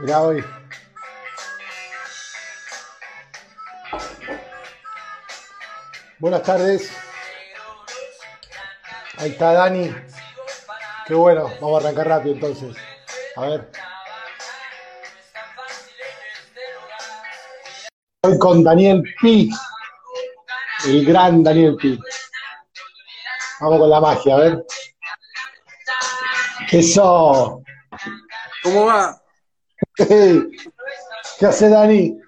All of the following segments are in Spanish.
Mirá hoy. Buenas tardes. Ahí está Dani. Qué bueno, vamos a arrancar rápido entonces. A ver. Hoy con Daniel Pi. El gran Daniel Pi. Vamos con la magia, a ver. Eso. ¿Cómo va? ¿Qué hace Dani?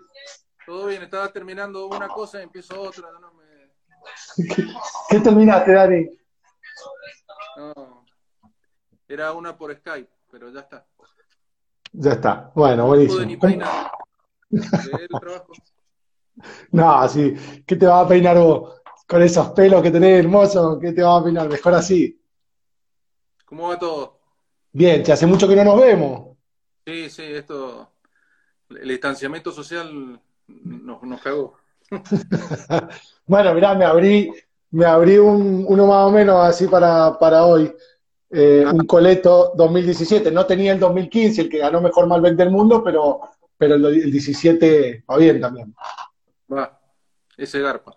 Todo bien, estaba terminando una cosa y empiezo otra. No me... ¿Qué, qué terminaste, Dani? no. Era una por Skype, pero ya está. Ya está. Bueno, No pude ni buenísimo. peinar. No, así. ¿Qué te vas a peinar vos? Con esos pelos que tenés hermosos, ¿qué te vas a peinar? Mejor así. ¿Cómo va todo? Bien, hace mucho que no nos vemos. Sí, sí, esto. El distanciamiento social nos, nos cagó. Bueno, mirá, me abrí, me abrí un, uno más o menos así para, para hoy. Eh, un Coleto 2017. No tenía el 2015, el que ganó mejor Malbec del mundo, pero, pero el, el 17 va bien también. Va, ese garpa.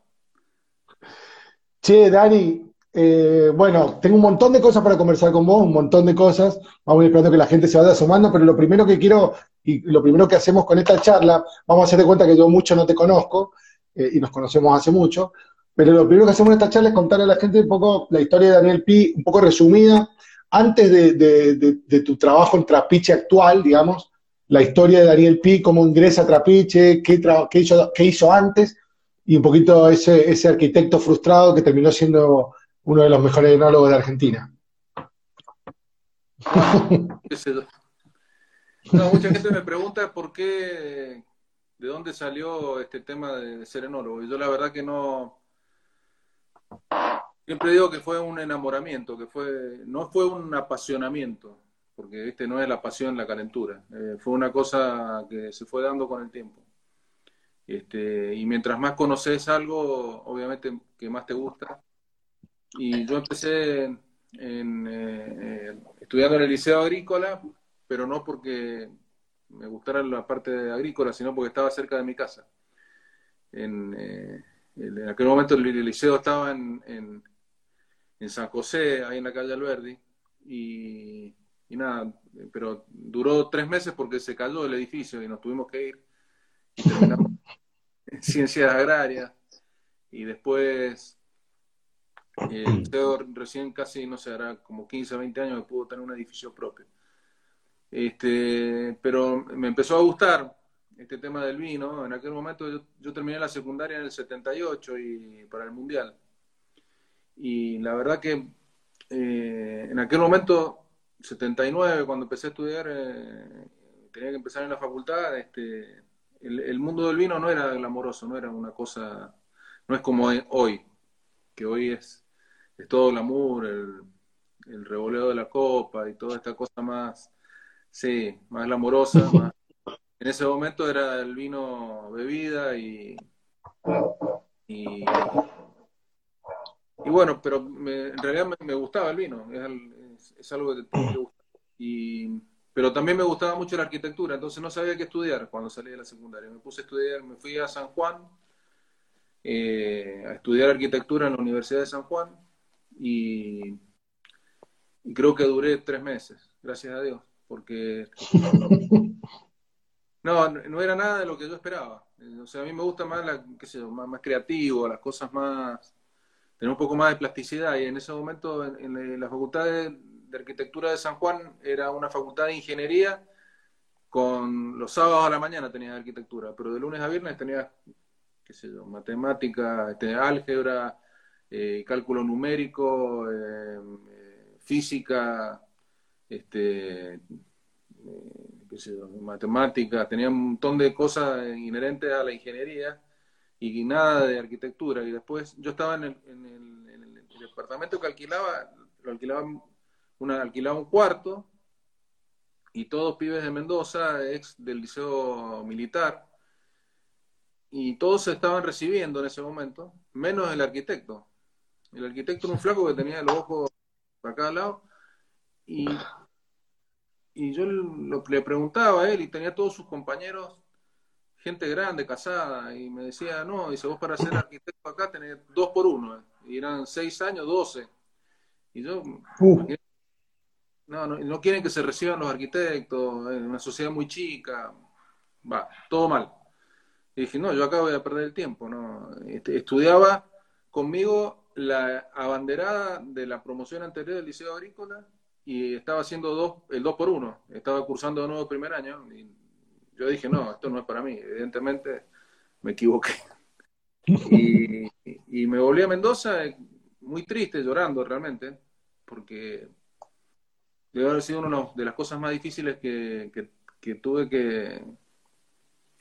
Che, Dani, eh, bueno, tengo un montón de cosas para conversar con vos, un montón de cosas. Vamos a ir esperando que la gente se vaya sumando, pero lo primero que quiero y lo primero que hacemos con esta charla, vamos a hacer de cuenta que yo mucho no te conozco eh, y nos conocemos hace mucho, pero lo primero que hacemos en esta charla es contarle a la gente un poco la historia de Daniel Pi, un poco resumida, antes de, tu trabajo en Trapiche actual, digamos, la historia de Daniel Pi, cómo ingresa a Trapiche, qué hizo antes y un poquito ese, ese arquitecto frustrado que terminó siendo uno de los mejores enólogos de Argentina. No, mucha gente me pregunta por qué, de dónde salió este tema de ser enólogo. Y yo la verdad que no, siempre digo que fue un enamoramiento, que fue, no fue un apasionamiento, porque este no es la pasión, la calentura. Eh, fue una cosa que se fue dando con el tiempo. Este, y mientras más conoces algo, obviamente que más te gusta. Y yo empecé en, eh, estudiando en el Liceo Agrícola, pero no porque me gustara la parte de agrícola, sino porque estaba cerca de mi casa. En, eh, en aquel momento el, el liceo estaba en, en, en San José, ahí en la calle Alberdi, y, y nada, pero duró tres meses porque se cayó el edificio y nos tuvimos que ir y terminamos en ciencias agrarias y después eh, recién casi, no sé, hará como 15, 20 años que pudo tener un edificio propio. Este, pero me empezó a gustar este tema del vino. En aquel momento yo, yo terminé la secundaria en el 78 y para el Mundial. Y la verdad que eh, en aquel momento, 79, cuando empecé a estudiar, eh, tenía que empezar en la facultad, este, el, el mundo del vino no era glamoroso, no era una cosa, no es como hoy, que hoy es, es todo glamour, el, el revoleo de la copa y toda esta cosa más, sí, más glamorosa, más- en ese momento era el vino bebida y, y, y bueno, pero me- en realidad me, me gustaba el vino, es, es- es algo que me gusta. Y, pero también me gustaba mucho la arquitectura, entonces no sabía qué estudiar cuando salí de la secundaria. Me puse a estudiar, me fui a San Juan eh, a estudiar arquitectura en la Universidad de San Juan y, creo que duré tres meses, gracias a Dios, porque no, no era nada de lo que yo esperaba. Eh, O sea, a mí me gusta más, la, qué sé yo, más, creativo, las cosas más, tener un poco más de plasticidad. Y en ese momento, en, en la Facultad de, Arquitectura de San Juan, era una facultad de ingeniería con los sábados a la mañana tenía arquitectura, pero de lunes a viernes tenía, qué sé yo, matemática, este, álgebra, eh, cálculo numérico, eh, eh, física, este, eh, qué sé yo, matemáticas, tenía un montón de cosas inherentes a la ingeniería y nada de arquitectura. Y después yo estaba en el, en el- en el departamento que alquilaba, lo alquilaba, una, alquilaba un cuarto y todos pibes de Mendoza, ex del liceo militar, y todos se estaban recibiendo en ese momento, menos el arquitecto. El arquitecto era un flaco que tenía los ojos para cada lado, y y yo le preguntaba a él y tenía todos sus compañeros, gente grande, casada, y me decía, no, dice, vos para ser arquitecto acá tenés dos por uno, eh". y eran seis años, doce. Y yo, no, no, no, quieren que se reciban los arquitectos, en una sociedad muy chica, va, todo mal. Y dije, no, yo acá voy a perder el tiempo, ¿no? Este, estudiaba conmigo la abanderada de la promoción anterior del Liceo Agrícola y estaba haciendo dos, el dos por uno, estaba cursando de nuevo primer año y yo dije, no, esto no es para mí, evidentemente me equivoqué. Y, y me volví a Mendoza muy triste, llorando realmente, porque debe haber sido una de las cosas más difíciles que, que, tuve que,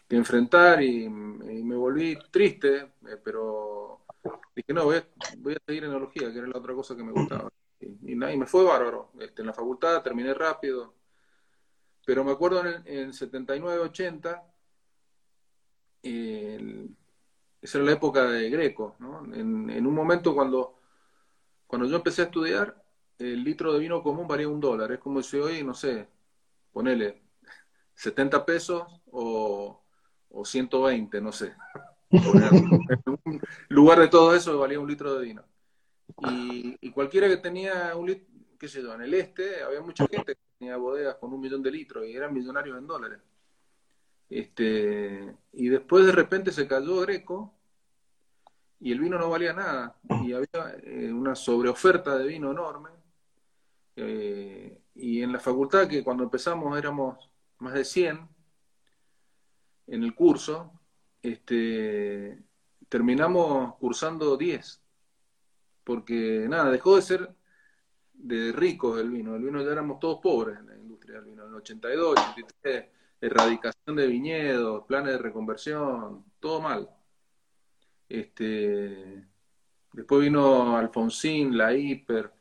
que enfrentar y, me volví triste, eh, pero dije, no, voy a, voy a seguir enología, que era la otra cosa que me gustaba. Y, me fue bárbaro. Este, en la facultad terminé rápido, pero me acuerdo en el 79-80, esa era la época de Greco, ¿no? En, en un momento cuando, cuando yo empecé a estudiar, el litro de vino común varía un dólar. Es como si hoy, no sé, ponele 70 pesos o, o 120, no sé. En lugar de todo eso valía un litro de vino. Y, cualquiera que tenía un litro, qué sé yo, en el este había mucha gente que tenía bodegas con un millón de litros y eran millonarios en dólares. Este, y después de repente se cayó Greco y el vino no valía nada y había eh, una sobreoferta de vino enorme eh, y en la facultad, que cuando empezamos éramos más de 100 en el curso, este, terminamos cursando 10. Porque nada, dejó de ser de ricos el vino. El vino ya éramos todos pobres en la industria del vino. En el 82, 83, erradicación de viñedos, planes de reconversión, todo mal. Este, después vino Alfonsín, la Hiper,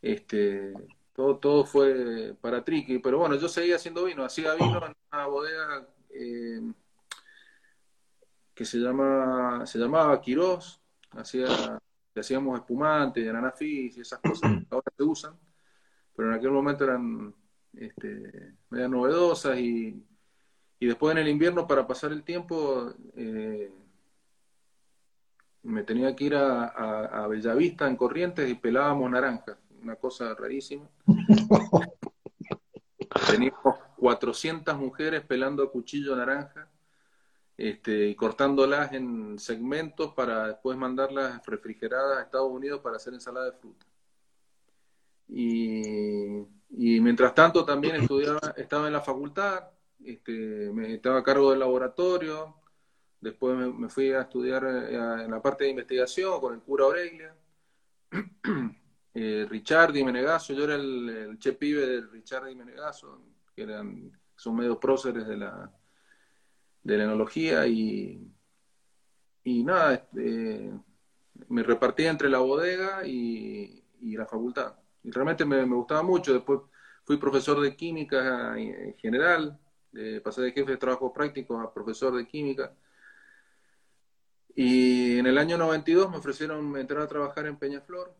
este, todo, todo fue para Triqui, pero bueno, yo seguía haciendo vino, hacía vino en una bodega eh, que se llama se llamaba Quirós, hacía, hacíamos espumante, ananafis y esas cosas que ahora se usan, pero en aquel momento eran este, medias novedosas y, y después en el invierno para pasar el tiempo eh, me tenía que ir a, a, a Bellavista en Corrientes y pelábamos naranjas una cosa rarísima. Teníamos 400 mujeres pelando a cuchillo naranja este, y cortándolas en segmentos para después mandarlas refrigeradas a Estados Unidos para hacer ensalada de fruta. Y, mientras tanto también estudiaba, estaba en la facultad, este, me, estaba a cargo del laboratorio, después me, fui a estudiar eh, en la parte de investigación con el cura Aurelia. eh, Richard y Menegaso, yo era el, el che pibe de Richard y Menegaso, que eran, son medios próceres de la, de la enología y, y nada, este, me repartía entre la bodega y, la facultad. Y realmente me, gustaba mucho. Después fui profesor de química en general, pasé de jefe de trabajo práctico a profesor de química. Y en el año 92 me ofrecieron entrar a trabajar en Peñaflor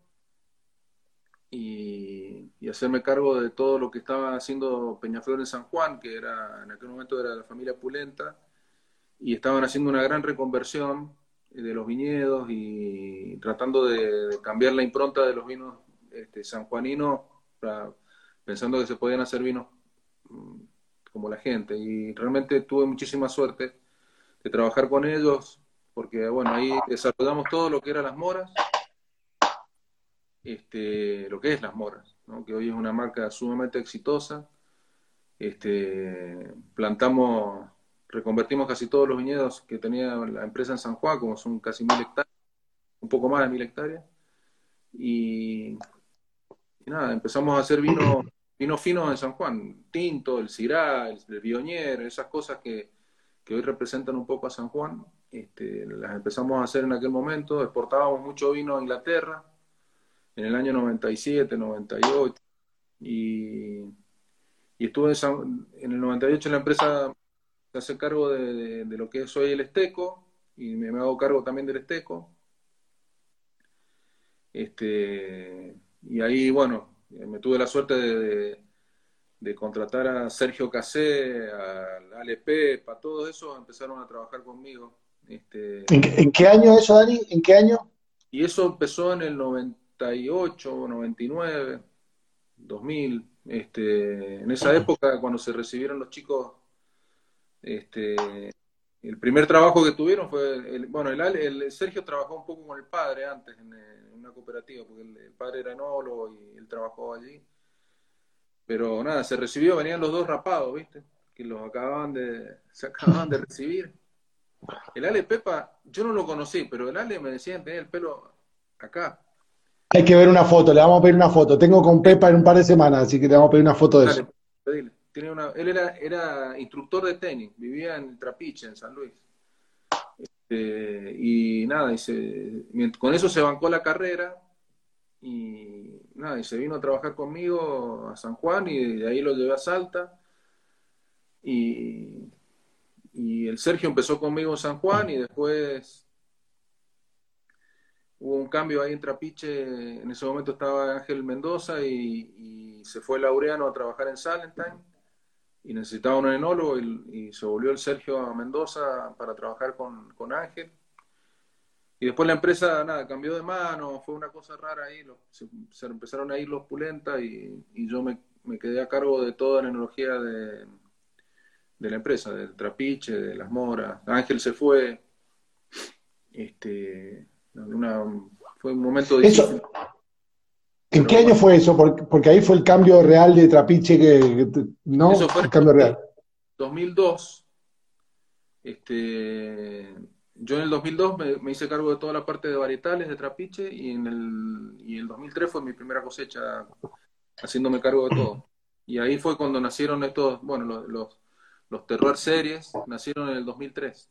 y, hacerme cargo de todo lo que estaba haciendo Peñaflor en San Juan, que era en aquel momento era la familia Pulenta, y estaban haciendo una gran reconversión de los viñedos y tratando de, cambiar la impronta de los vinos este, sanjuaninos, pensando que se podían hacer vinos mm, como la gente. Y realmente tuve muchísima suerte de trabajar con ellos, porque bueno, ahí desarrollamos todo lo que eran las moras, este, lo que es Las Moras, que hoy es una marca sumamente exitosa. Este, plantamos, reconvertimos casi todos los viñedos que tenía la empresa en San Juan, como son casi mil hectáreas, un poco más de mil hectáreas. Y, nada, empezamos a hacer vino, vino fino en San Juan, tinto, el cirá, el, el esas cosas que, que, hoy representan un poco a San Juan. Este, las empezamos a hacer en aquel momento, exportábamos mucho vino a Inglaterra, en el año 97, 98, y, y estuve en, el 98 en la empresa se hace cargo de, lo que es hoy el Esteco, y me, hago cargo también del Esteco. Este, y ahí, bueno, me tuve la suerte de, de contratar a Sergio Casé, al Ale para todo eso empezaron a trabajar conmigo. Este, ¿En, qué, año eso, Dani? ¿En qué año? Y eso empezó en el 98, 99, 2000. Este, en esa época, cuando se recibieron los chicos, este, el primer trabajo que tuvieron fue, el, bueno, el, el, Sergio trabajó un poco con el padre antes en, una cooperativa, porque el, padre era enólogo y él trabajó allí. Pero nada, se recibió, venían los dos rapados, ¿viste? Que los acababan de, se acababan de recibir. El Ale Pepa, yo no lo conocí, pero el Ale me decía que tenía el pelo acá. Hay que ver una foto, le vamos a pedir una foto. Tengo con Pepa en un par de semanas, así que le vamos a pedir una foto de eso. Él era, era instructor de tenis, vivía en Trapiche, en San Luis. Este, y nada, y con eso se bancó la carrera y nada, y se vino a trabajar conmigo a San Juan y de ahí lo llevé a Salta. Y, y el Sergio empezó conmigo en San Juan y después hubo un cambio ahí en Trapiche. En ese momento estaba Ángel Mendoza y, se fue Laureano a trabajar en Salentine y necesitaba un enólogo y, se volvió el Sergio a Mendoza para trabajar con, con Ángel. Y después la empresa, nada, cambió de mano, fue una cosa rara ahí, se, empezaron a ir los pulentas y, yo me, quedé a cargo de toda la enología de, de la empresa, del trapiche, de las moras. Ángel se fue, este, fue un momento difícil. ¿En qué año fue eso? Porque, ahí fue el cambio real de trapiche que, no, eso fue el cambio real. 2002, este, yo en el 2002 me, hice cargo de toda la parte de varietales de trapiche y en el, y el 2003 fue mi primera cosecha haciéndome cargo de todo. Y ahí fue cuando nacieron estos, bueno, los, los, los Terroir Series, nacieron en el 2003.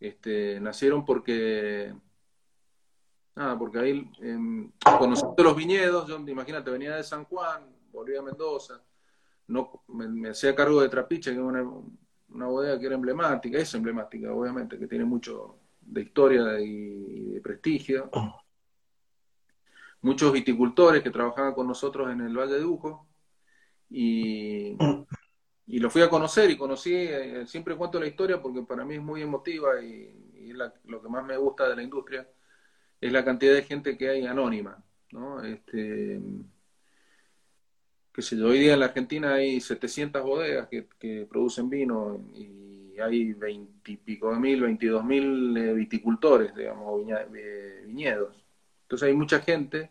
Este, nacieron porque Nada, porque ahí, eh, conociendo los viñedos, yo imagínate, venía de San Juan, volví a Mendoza, no, me, hacía cargo de Trapiche, que es una, una, bodega que era emblemática, es emblemática, obviamente, que tiene mucho de historia y, de prestigio. Muchos viticultores que trabajaban con nosotros en el Valle de Ujo, y, y lo fui a conocer y conocí, eh, siempre cuento la historia porque para mí es muy emotiva y, es lo que más me gusta de la industria es la cantidad de gente que hay anónima, ¿no? Este, qué sé yo, hoy día en la Argentina hay 700 bodegas que, producen vino y hay 20 y pico de mil, 22 mil eh, viticultores, digamos, eh, viñedos. Entonces hay mucha gente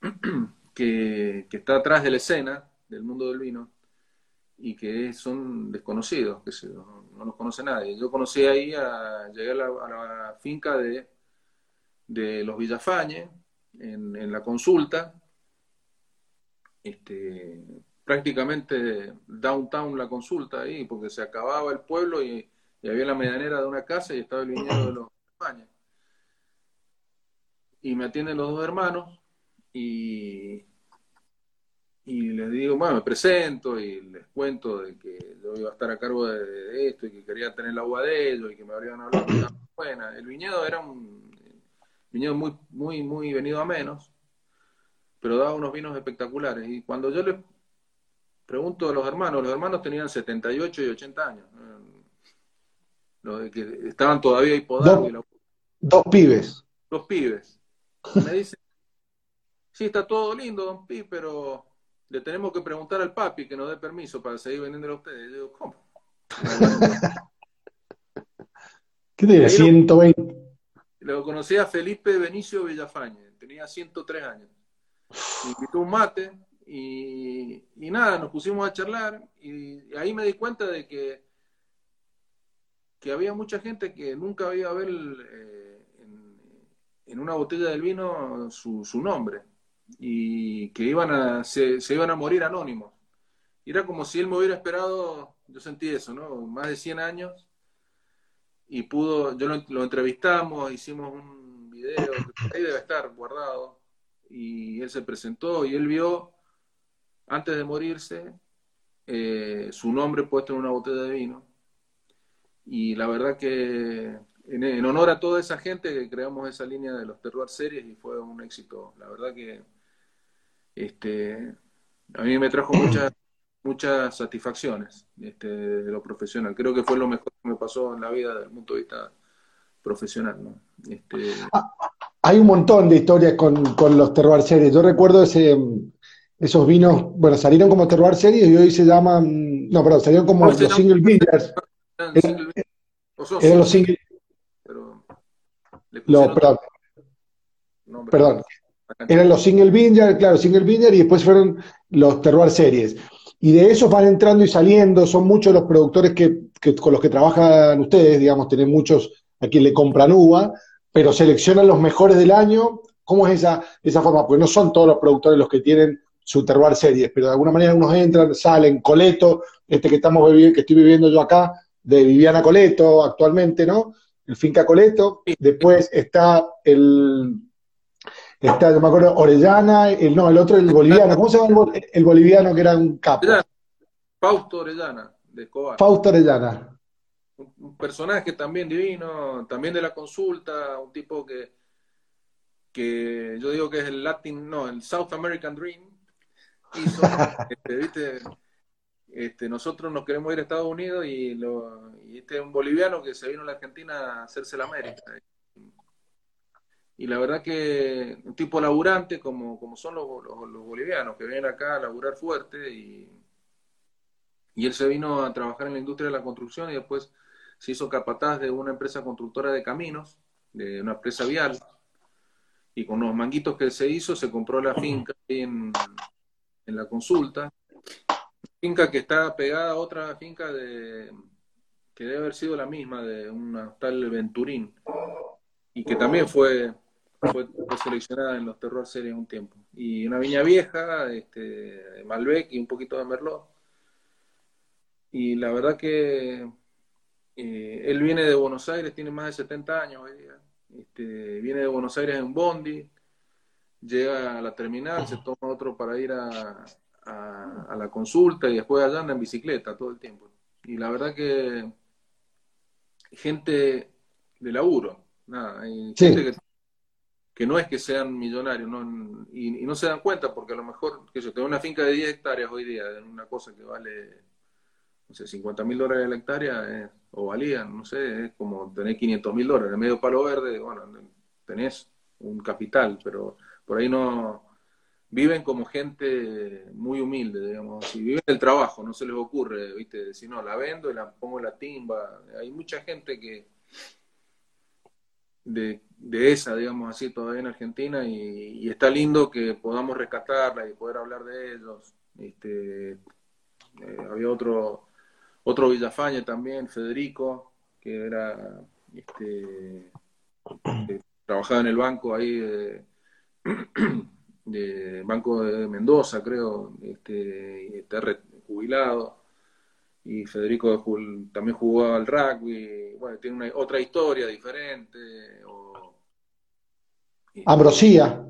que, está atrás de la escena del mundo del vino y que son desconocidos, que no, no, los conoce nadie. Yo conocí ahí, a, llegué a la finca de de los Villafañe en, la consulta. Este, prácticamente downtown la consulta ahí, porque se acababa el pueblo y, había la medianera de una casa y estaba el viñedo de los Villafañe. Y me atienden los dos hermanos y, y les digo, bueno, me presento y les cuento de que yo iba a estar a cargo de, esto y que quería tener la agua de ellos y que me habrían hablado de buena. El viñedo era un viñedo muy, muy, muy venido a menos, pero daba unos vinos espectaculares. Y cuando yo les pregunto a los hermanos, los hermanos tenían 78 y 80 años, los que estaban todavía hipodados. Dos, dos pibes. Dos pibes. Me dicen, sí, está todo lindo, don Pi, pero le tenemos que preguntar al papi que nos dé permiso para seguir vendiendo a ustedes. yo digo, ¿cómo? ¿Qué te 120. Lo conocí a Felipe Benicio Villafañe, tenía 103 años. Me invitó un mate y, nada, nos pusimos a charlar y, ahí me di cuenta de que, que había mucha gente que nunca había ver eh, en, una botella del vino su, nombre y que iban a, se, iban a morir anónimos. Y era como si él me hubiera esperado, yo sentí eso, ¿no? Más de 100 años y pudo, yo lo, entrevistamos, hicimos un video, ahí debe estar guardado, y él se presentó y él vio, antes de morirse, eh, su nombre puesto en una botella de vino. Y la verdad que en, honor a toda esa gente que creamos esa línea de los Terroir Series y fue un éxito. La verdad que este, a mí me trajo mucha muchas satisfacciones este, de lo profesional. Creo que fue lo mejor que me pasó en la vida desde el punto de vista profesional. ¿no? Este... Ah, hay un montón de historias con, los Terroir Series. Yo recuerdo ese, esos vinos, bueno, salieron como Terroir Series y hoy se llaman, no, perdón, salieron como los Single Vineyards. Eran, los Single... Pero perdón. perdón. Eran los Single Vineyard, claro, Single Vineyard y después fueron los Terroir Series. Y de esos van entrando y saliendo, son muchos los productores que, con los que trabajan ustedes, digamos, tienen muchos a quien le compran uva, pero seleccionan los mejores del año. ¿Cómo es esa, esa forma? Porque no son todos los productores los que tienen su terroir series, pero de alguna manera unos entran, salen, Coleto, este que estamos que estoy viviendo yo acá, de Viviana Coleto actualmente, ¿no? El Finca Coleto, después está el, está, yo me acuerdo, Orellana, el, no, el otro, el boliviano, ¿cómo se llama el, boliviano que era un capo? Fausto Orellana, de Escobar. Fausto Orellana un personaje también divino, también de la consulta, un tipo que, que yo digo que es el Latin, no, el South American Dream. este, ¿viste? Este, nosotros nos queremos ir a Estados Unidos y, lo, y este es un boliviano que se vino a la Argentina a hacerse la América. Y la verdad que un tipo laburante como, como son los, bolivianos, que vienen acá a laburar fuerte y, y él se vino a trabajar en la industria de la construcción y después se hizo capataz de una empresa constructora de caminos, de una empresa vial, y con los manguitos que se hizo se compró la finca en, en la consulta, finca que está pegada a otra finca de que debe haber sido la misma, de una tal Venturín, y que también fue, fue, seleccionada en los Terror Series un tiempo. Y una viña vieja, este, de Malbec y un poquito de Merlot. Y la verdad que eh, él viene de Buenos Aires, tiene más de 70 años hoy día. Este, viene de Buenos Aires en Bondi, llega a la terminal, se toma otro para ir a, a, la consulta y después allá anda en bicicleta todo el tiempo. Y la verdad que gente de laburo, nada, hay gente que, no es que sean millonarios no, y, no se dan cuenta porque a lo mejor, que yo tengo una finca de 10 hectáreas hoy día, una cosa que vale, no sé, 50 mil dólares la hectárea, o valían, no sé, es como tener 500 mil dólares, en medio palo verde, bueno, tenés un capital, pero por ahí no, viven como gente muy humilde, digamos, si viven el trabajo, no se les ocurre, viste, si no, la vendo y la pongo la timba, hay mucha gente que de, de esa, digamos así, todavía en Argentina y, está lindo que podamos rescatarla y poder hablar de ellos, este, eh, había otro otro Villafañe también, Federico, que era este, que trabajaba en el banco ahí de, Banco de Mendoza, creo, este, y está jubilado. Y Federico también jugó al rugby, bueno, tiene una, otra historia diferente. Ambrosía.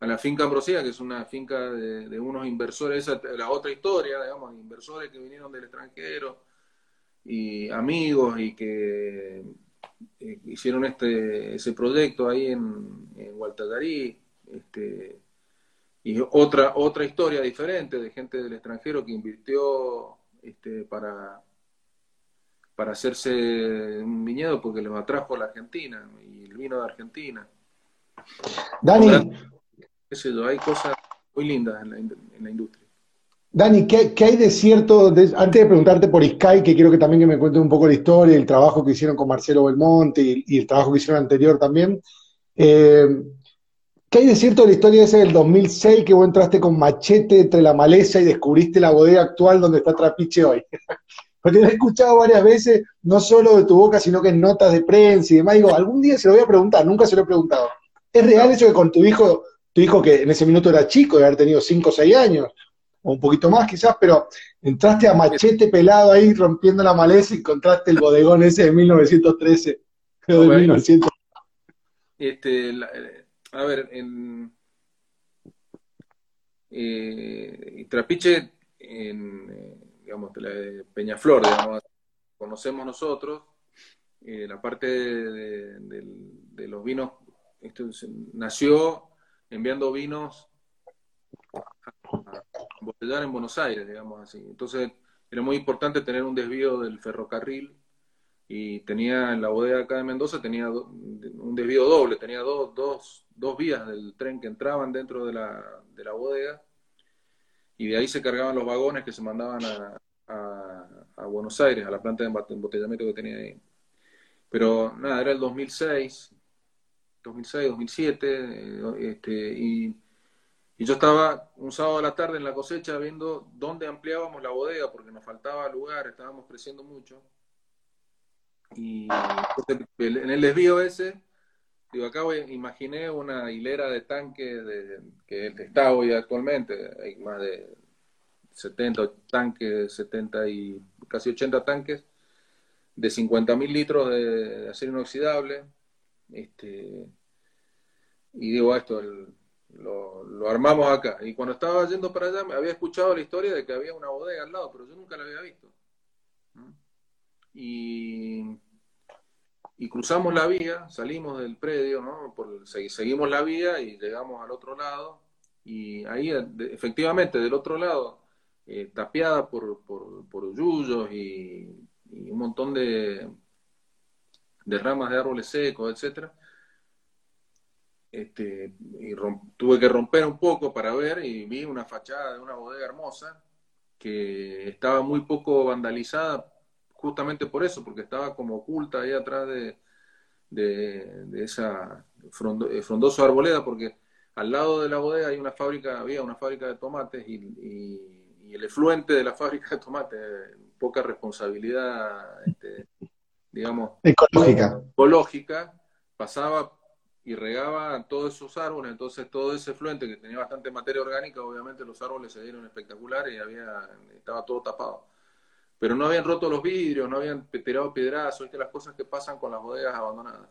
A la finca Ambrosía, que es una finca de, unos inversores, esa la otra historia, digamos, inversores que vinieron del extranjero y amigos y que eh, hicieron este ese proyecto ahí en, en este, y otra otra historia diferente de gente del extranjero que invirtió este, para para hacerse un viñedo porque les atrajo a la Argentina y el vino de Argentina. Dani, hay cosas muy lindas en la, en la industria. Dani, ¿qué, hay de cierto, antes de preguntarte por Sky, que quiero que también que me cuentes un poco la historia, el trabajo que hicieron con Marcelo Belmonte y, el trabajo que hicieron anterior también, eh, ¿qué hay de cierto de la historia esa del 2006 que vos entraste con machete entre la maleza y descubriste la bodega actual donde está Trapiche hoy? Porque lo he escuchado varias veces, no solo de tu boca, sino que en notas de prensa y demás. Digo, algún día se lo voy a preguntar, nunca se lo he preguntado. ¿Es real eso que con tu hijo, tu hijo que en ese minuto era chico, de haber tenido 5 o 6 años, o un poquito más quizás, pero entraste a machete pelado ahí rompiendo la maleza y encontraste el bodegón ese de 1913, creo de 1900. Este, eh, a ver, en eh, Trapiche, en, eh, digamos, de Peñaflor, digamos, conocemos nosotros, eh, la parte de, los vinos, esto nació enviando vinos embotellar en Buenos Aires, digamos así. Entonces era muy importante tener un desvío del ferrocarril y tenía en la bodega acá de Mendoza tenía un desvío doble, tenía dos, dos, dos vías del tren que entraban dentro de la, de la bodega y de ahí se cargaban los vagones que se mandaban a, a, Buenos Aires, a la planta de embotellamiento que tenía ahí. Pero nada, era el 2006, 2006, 2007, este, y, y, yo estaba un sábado de la tarde en la cosecha viendo dónde ampliábamos la bodega, porque nos faltaba lugar, estábamos creciendo mucho. Y en el desvío ese, digo, acá imaginé una hilera de tanques de, que está hoy actualmente, hay más de 70 tanques, 70 y casi 80 tanques de 50.000 litros de, acero inoxidable. Este, y digo, esto lo, armamos acá. Y cuando estaba yendo para allá, me había escuchado la historia de que había una bodega al lado, pero yo nunca la había visto. Y, y cruzamos la vía, salimos del predio, ¿no? Por, seguimos la vía y llegamos al otro lado. Y ahí, efectivamente, del otro lado, eh, tapiada por, por, por yuyos y, un montón de, de ramas de árboles secos, etcétera. Este, tuve que romper un poco para ver y vi una fachada de una bodega hermosa que estaba muy poco vandalizada justamente por eso, porque estaba como oculta ahí atrás de, de, esa eh, frondoso arboleda, porque al lado de la bodega hay una fábrica, había una fábrica de tomates y y el efluente de la fábrica de tomate, poca responsabilidad, este, digamos, ecológica. ecológica, pasaba y regaba todos esos árboles, entonces todo ese efluente que tenía bastante materia orgánica, obviamente los árboles se dieron espectaculares y había, estaba todo tapado. Pero no habían roto los vidrios, no habían tirado piedrazos, que las cosas que pasan con las bodegas abandonadas.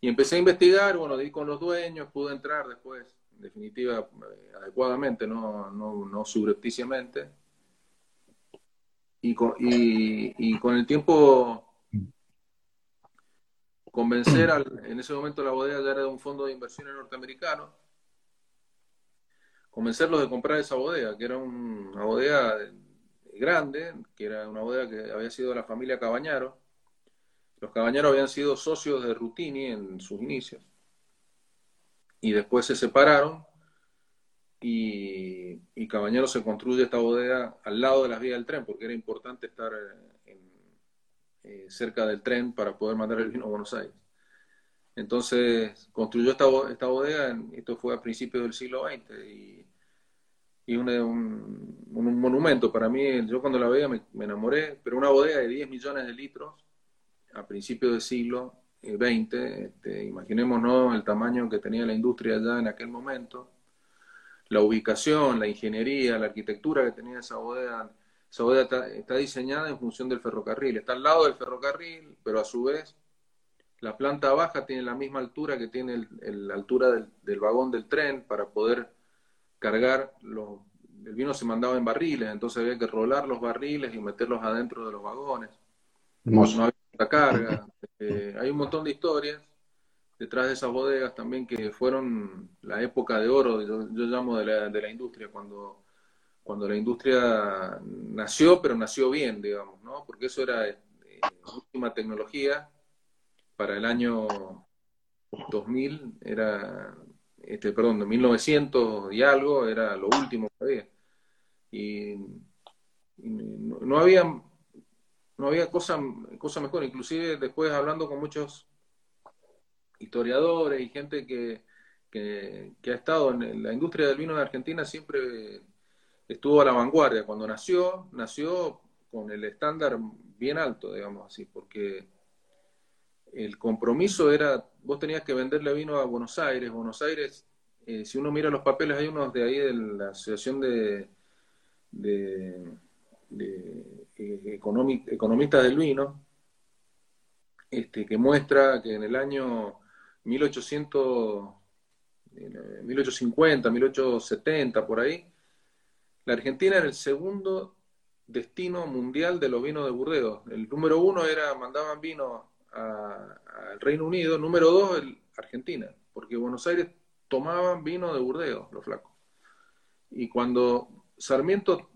Y empecé a investigar, bueno, di con los dueños, pude entrar después en definitiva, eh, adecuadamente, no, no, no subrepticiamente. Y con, y, con el tiempo convencer al, en ese momento la bodega ya era de un fondo de inversiones norteamericano, convencerlos de comprar esa bodega, que era una bodega grande, que era una bodega que había sido de la familia Cabañaro. Los Cabañaro habían sido socios de Rutini en sus inicios y después se separaron y, y Cabañero se construye esta bodega al lado de las vías del tren porque era importante estar eh, eh, cerca del tren para poder mandar el vino a Buenos Aires. Entonces construyó esta, esta bodega, esto fue a principios del siglo XX y un, un, monumento. Para mí, yo cuando la veía me, enamoré, pero una bodega de 10 millones de litros a principios del siglo 20, este, imaginémonos el tamaño que tenía la industria allá en aquel momento, la ubicación, la ingeniería, la arquitectura que tenía esa bodega. Esa bodega está, diseñada en función del ferrocarril, está al lado del ferrocarril, pero a su vez la planta baja tiene la misma altura que tiene la altura del, vagón del tren para poder cargar los, el vino se mandaba en barriles, entonces había que rolar los barriles y meterlos adentro de los vagones. No había carga. Eh, hay un montón de historias detrás de esas bodegas también que fueron la época de oro, yo, llamo de la, de la, industria, cuando, cuando la industria nació, pero nació bien, digamos, ¿no? Porque eso era eh, última tecnología para el año 2000, era, este, perdón, de 1900 y algo, era lo último que había. Y, no, no había no había cosa, cosa mejor. Inclusive después hablando con muchos historiadores y gente que, ha estado en la industria del vino de Argentina, siempre estuvo a la vanguardia. Cuando nació, nació con el estándar bien alto, digamos así, porque el compromiso era, vos tenías que venderle vino a Buenos Aires. Buenos Aires, eh, si uno mira los papeles, hay unos de ahí de la Asociación de, de eh, economista del vino, este, que muestra que en el año 1800, 1850, 1870, por ahí, la Argentina era el segundo destino mundial de los vinos de Burdeos. El número uno era, mandaban vino al Reino Unido, número dos, el, Argentina, porque Buenos Aires tomaban vino de Burdeos, los flacos. Y cuando Sarmiento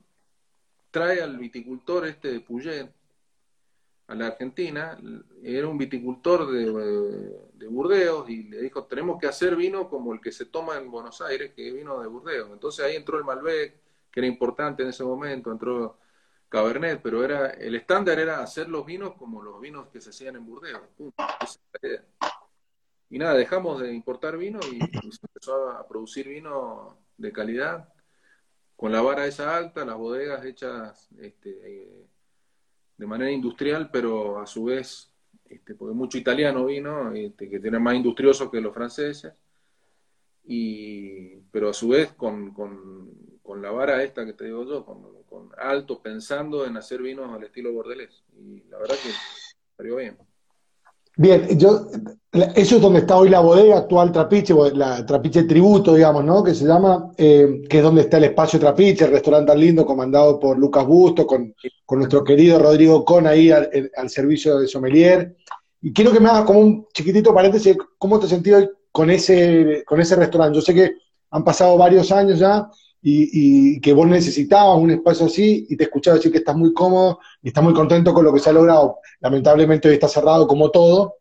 trae al viticultor este de Puget a la Argentina, era un viticultor de, Burdeos y le dijo, tenemos que hacer vino como el que se toma en Buenos Aires, que vino de Burdeos. Entonces ahí entró el Malbec, que era importante en ese momento, entró Cabernet, pero era el estándar era hacer los vinos como los vinos que se hacían en Burdeos. Y nada, dejamos de importar vino y, se empezó a producir vino de calidad, con la vara esa alta, las bodegas hechas este, de manera industrial, pero a su vez, este, porque mucho italiano vino, este, que tiene más industrioso que los franceses, y, pero a su vez con, con, la vara esta que te digo yo, con, con, alto, pensando en hacer vinos al estilo bordelés. Y la verdad que salió bien. Bien, yo, eso es donde está hoy la bodega actual Trapiche, la Trapiche Tributo, digamos, ¿no? Que se llama, eh, que es donde está el espacio Trapiche, el restaurante tan lindo comandado por Lucas Busto, con, nuestro querido Rodrigo Con ahí al, servicio de sommelier. Y quiero que me hagas como un chiquitito paréntesis, ¿cómo te sentís hoy con ese, con ese restaurante? Yo sé que han pasado varios años ya y, que vos necesitabas un espacio así y te escuchaba decir que estás muy cómodo y estás muy contento con lo que se ha logrado. Lamentablemente hoy está cerrado como todo,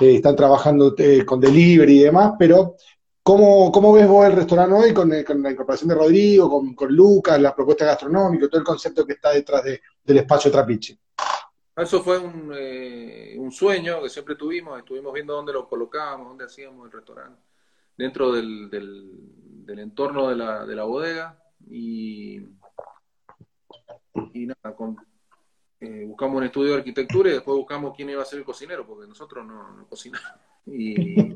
eh, están trabajando eh, con delivery y demás, pero ¿cómo, ¿cómo, ves vos el restaurante hoy con, eh, con la incorporación de Rodrigo, con, con, Lucas, la propuesta gastronómica, todo el concepto que está detrás del espacio Trapiche? Eso fue un, un sueño que siempre tuvimos, estuvimos viendo dónde lo colocábamos, dónde hacíamos el restaurante, dentro del del entorno de la, de la bodega y, y nada, con, eh, buscamos un estudio de arquitectura y después buscamos quién iba a ser el cocinero, porque nosotros no, cocinamos. Y,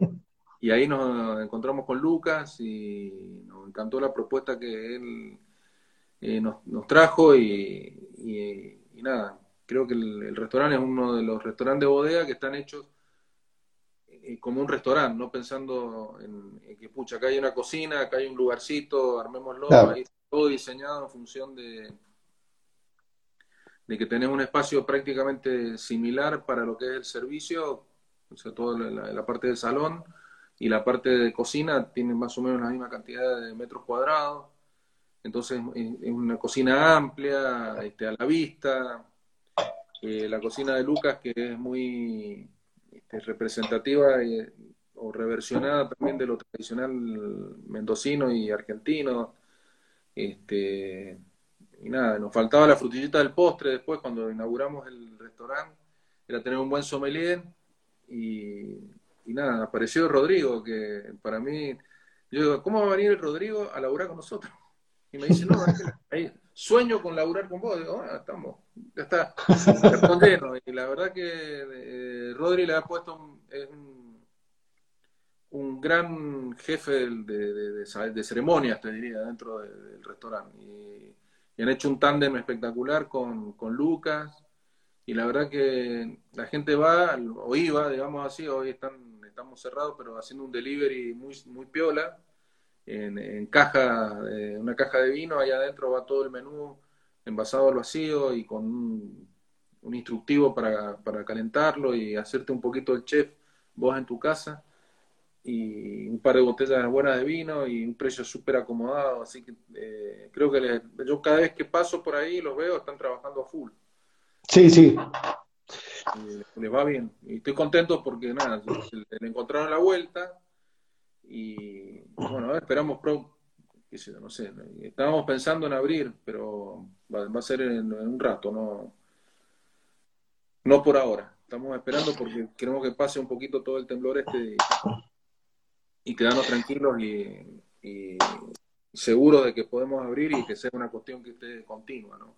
y, ahí nos encontramos con Lucas y nos encantó la propuesta que él eh, nos, nos, trajo y, y, nada, creo que el, el, restaurante es uno de los restaurantes de bodega que están hechos eh, como un restaurante, no pensando en, que, pucha, acá hay una cocina, acá hay un lugarcito, armémoslo, ahí todo diseñado en función de, de que tenemos un espacio prácticamente similar para lo que es el servicio, o sea, toda la, parte del salón y la parte de cocina tiene más o menos la misma cantidad de metros cuadrados, entonces es una cocina amplia, este, a la vista, eh, la cocina de Lucas que es muy este, representativa o reversionada también de lo tradicional mendocino y argentino. Este, y nada, nos faltaba la frutillita del postre después cuando inauguramos el restaurante, era tener un buen sommelier y, nada, apareció Rodrigo, que para mí, yo digo, ¿cómo va a venir el Rodrigo a laburar con nosotros? Y me dice, no, ahí, sueño con laburar con vos. Digo, ah, estamos, ya está, Y la verdad que eh, Rodri le ha puesto un, un, gran jefe de, de, ceremonias, te diría, dentro del restaurante. Y, han hecho un tándem espectacular con, con Lucas. Y la verdad que la gente va, o iba, digamos así, hoy están, estamos cerrados, pero haciendo un delivery muy, muy piola en, caja, eh, una caja de vino, allá adentro va todo el menú envasado al vacío y con un, instructivo para, para, calentarlo y hacerte un poquito el chef vos en tu casa y un par de botellas buenas de vino y un precio súper acomodado, así que eh, creo que yo cada vez que paso por ahí los veo, están trabajando a full. Sí, sí. les va bien. Y estoy contento porque nada, le encontraron la vuelta y bueno, esperamos pronto, no sé, estábamos pensando en abrir, pero va, a ser en, un rato, no, no por ahora. Estamos esperando porque queremos que pase un poquito todo el temblor este y, quedarnos tranquilos y, y seguros de que podemos abrir y que sea una cuestión que esté continua, ¿no?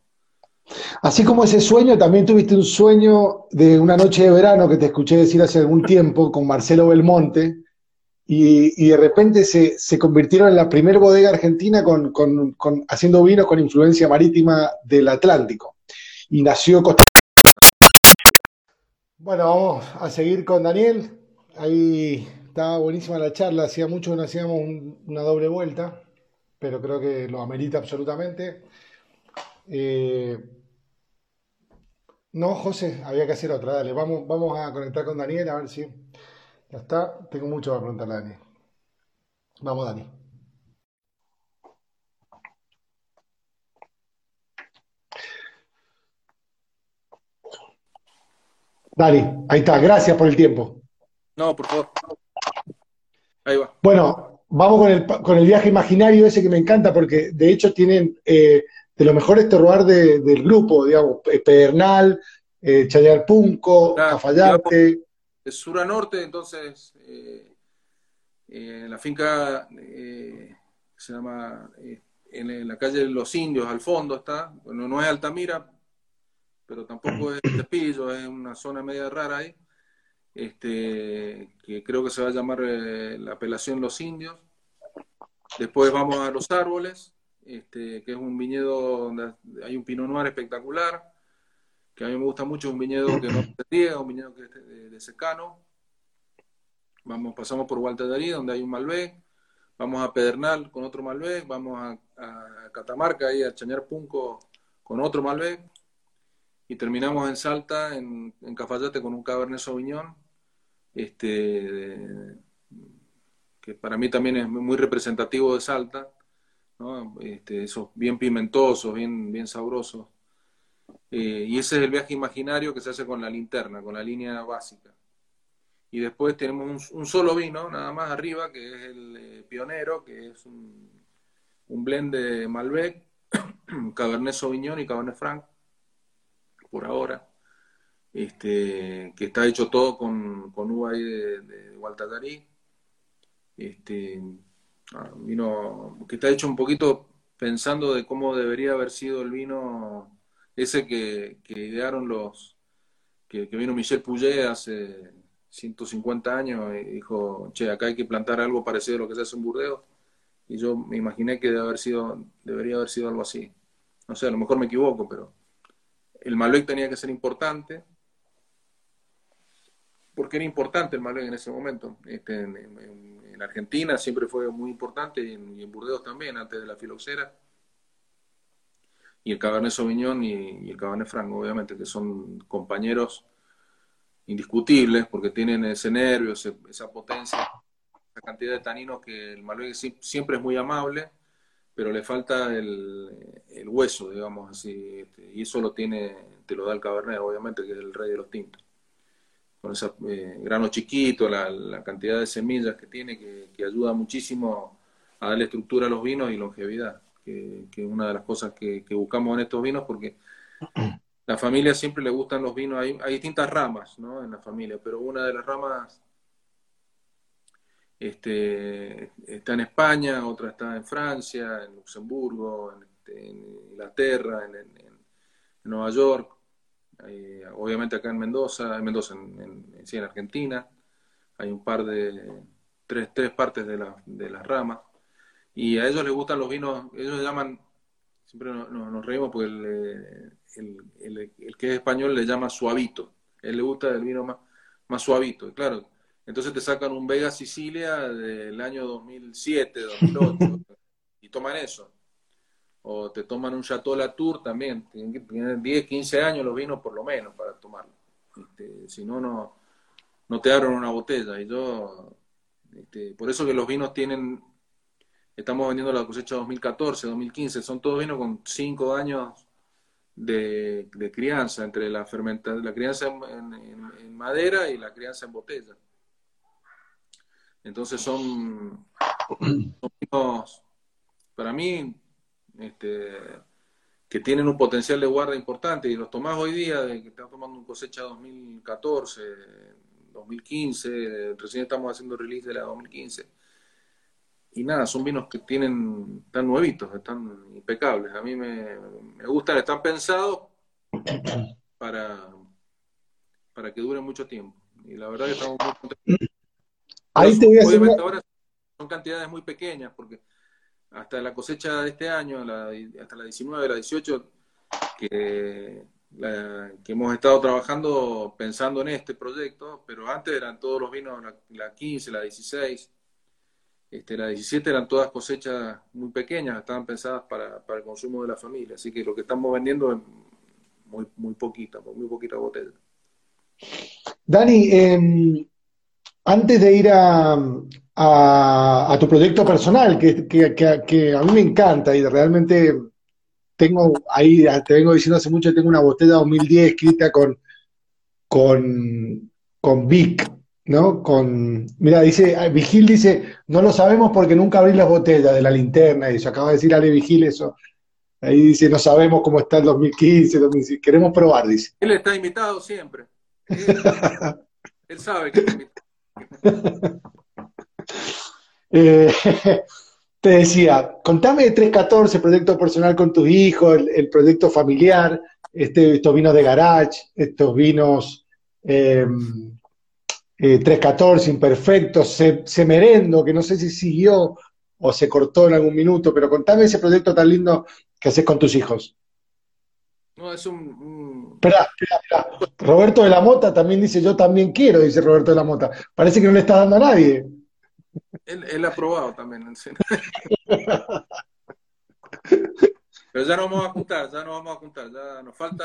Así como ese sueño, también tuviste un sueño de una noche de verano que te escuché decir hace algún tiempo con Marcelo Belmonte, y, de repente se, se, convirtieron en la primera bodega argentina con, haciendo vino con influencia marítima del Atlántico. Y nació Costa Bueno, vamos a seguir con Daniel. Ahí estaba buenísima la charla, hacía mucho que no hacíamos una doble vuelta, pero creo que lo amerita absolutamente. Eh, no, José, había que hacer otra, dale, vamos, vamos a conectar con Daniel a ver si... Ya está, tengo mucho para preguntarle a Dani. Vamos, Dani. Dani, ahí está, gracias por el tiempo. No, por favor. Ahí va. Bueno, vamos con el, con el viaje imaginario ese que me encanta, porque de hecho tienen eh, de los mejores terroir de, del grupo, digamos, Pedernal, eh, Chayar Punco, de sur a norte, entonces, eh, eh la finca eh, se llama en, la calle de Los Indios, al fondo está, bueno, no es Altamira, pero tampoco es Tepillo, es una zona media rara ahí, este, que creo que se va a llamar la apelación Los Indios. Después vamos a Los Árboles, este, que es un viñedo donde hay un Pinot Noir espectacular, que a mí me gusta mucho, un viñedo que no se riega, un viñedo que es de, secano. Vamos, pasamos por Darí, donde hay un Malbec, vamos a Pedernal con otro Malbec, vamos a, Catamarca, ahí a Chañar Punco con otro Malbec, y terminamos en Salta, en, Cafayate, con un Cabernet Sauvignon, este, que para mí también es muy representativo de Salta, ¿no? Este, esos bien pimentosos, bien, bien sabrosos. Eh, y ese es el viaje imaginario que se hace con la linterna, con la línea básica. Y después tenemos un, solo vino, nada más arriba, que es el eh, Pionero, que es un, blend de Malbec, Cabernet Sauvignon y Cabernet Franc, por ahora. Este, que está hecho todo con, con uva ahí de, de, Este, Ah, vino que está hecho un poquito pensando de cómo debería haber sido el vino ese que, idearon los, que, vino Michel Pouget hace 150 años y dijo, che, acá hay que plantar algo parecido a lo que se hace en Burdeos. Y yo me imaginé que debe haber sido, debería haber sido algo así. No sé, a lo mejor me equivoco, pero el Malbec tenía que ser importante, porque era importante el Malbec en ese momento. Este, en Argentina siempre fue muy importante y en, Burdeos también, antes de la filoxera. Y el Cabernet Sauvignon y, el Cabernet Franc, obviamente, que son compañeros indiscutibles porque tienen ese nervio, esa potencia, esa cantidad de taninos que el Malbec siempre es muy amable, pero le falta el, hueso, digamos así, este, y eso lo tiene, te lo da el Cabernet, obviamente, que es el rey de los tintos. Con ese eh, grano chiquito, la, cantidad de semillas que tiene, que, ayuda muchísimo a darle estructura a los vinos y longevidad, que, es una de las cosas que, buscamos en estos vinos, porque la familia siempre le gustan los vinos, hay, distintas ramas ¿no? en la familia, pero una de las ramas este, está en España, otra está en Francia, en Luxemburgo, en, este, Inglaterra, en Nueva York, obviamente acá en Mendoza, en Mendoza, en, sí, en Argentina, hay un par de, tres, tres partes de, la, de las ramas, y a ellos les gustan los vinos, ellos llaman, siempre nos, reímos porque el, el, que es español le llama suavito, él le gusta el vino más, más suavito, y claro, entonces te sacan un Vega Sicilia del año 2007, 2008, y toman eso o te toman un Chateau Latour también, tienen 10, 15 años los vinos por lo menos para tomarlo. Este, si no, no, no te abren una botella. Y yo, este, por eso que los vinos tienen, estamos vendiendo la cosecha 2014, 2015, son todos vinos con 5 años de, crianza, entre la fermentación, la crianza en, madera y la crianza en botella. Entonces son, vinos, para mí, este, que tienen un potencial de guarda importante y los tomás hoy día, de que están tomando un cosecha 2014, 2015, recién estamos haciendo release de la 2015. Y nada, son vinos que tienen, están nuevitos, están impecables. A mí me, me gustan, están pensados para, para que duren mucho tiempo. Y la verdad que estamos muy contentos. Ahí te voy a Obviamente ahora son cantidades muy pequeñas porque hasta la cosecha de este año, hasta la 19, la 18, que, que hemos estado trabajando pensando en este proyecto, pero antes eran todos los vinos, la, 15, la 16, este, la 17 eran todas cosechas muy pequeñas, estaban pensadas para, el consumo de la familia, así que lo que estamos vendiendo es muy, muy poquita, muy poquita botella. Dani, em, antes de ir a, a, tu proyecto personal, que, que, a mí me encanta y realmente tengo ahí, te vengo diciendo hace mucho, tengo una botella 2010 escrita con, con, con Vic, ¿no? Con, mira, dice, ah, Vigil dice, no lo sabemos porque nunca abrí las botellas de la linterna, y eso acaba de decir Ale Vigil eso. Ahí dice, no sabemos cómo está el 2015, 2015. queremos probar, dice. Él está invitado siempre. Él, sabe que está invitado. Eh, te decía, contame de 314, proyecto personal con tus hijos, el, proyecto familiar, este, estos vinos de garage, estos vinos eh, 314 imperfectos, Semerendo, que no sé si siguió o se cortó en algún minuto, pero contame ese proyecto tan lindo que haces con tus hijos. No, es un... Espera, espera, espera. Roberto de la Mota también dice, yo también quiero, dice Roberto de la Mota. Parece que no le está dando a nadie. Él, ha probado también. Pero ya nos vamos a juntar, ya nos vamos a juntar. Ya nos falta.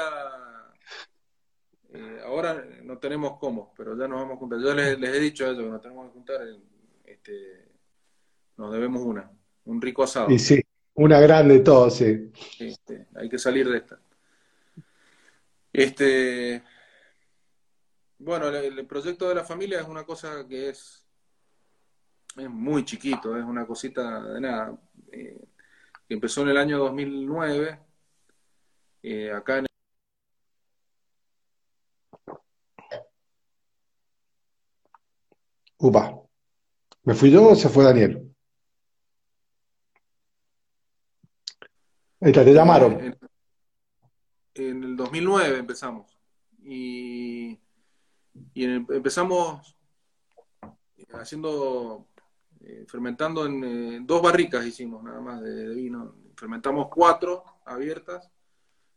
Eh, ahora no tenemos cómo, pero ya nos vamos a juntar. Yo les, he dicho a ellos que nos tenemos que juntar. Este, nos debemos una, un rico asado. Y sí, una grande todo, sí. Este, hay que salir de esta. Este, bueno, el, proyecto de la familia es una cosa que es es muy chiquito, es una cosita de nada. Eh, que empezó en el año 2009, eh, acá en Upa, ¿me fui yo o se fue Daniel? Ahí está, te llamaron. En, en el 2009 empezamos. Y, y empezamos haciendo eh, fermentando en eh, dos barricas hicimos nada más de, vino. Fermentamos cuatro abiertas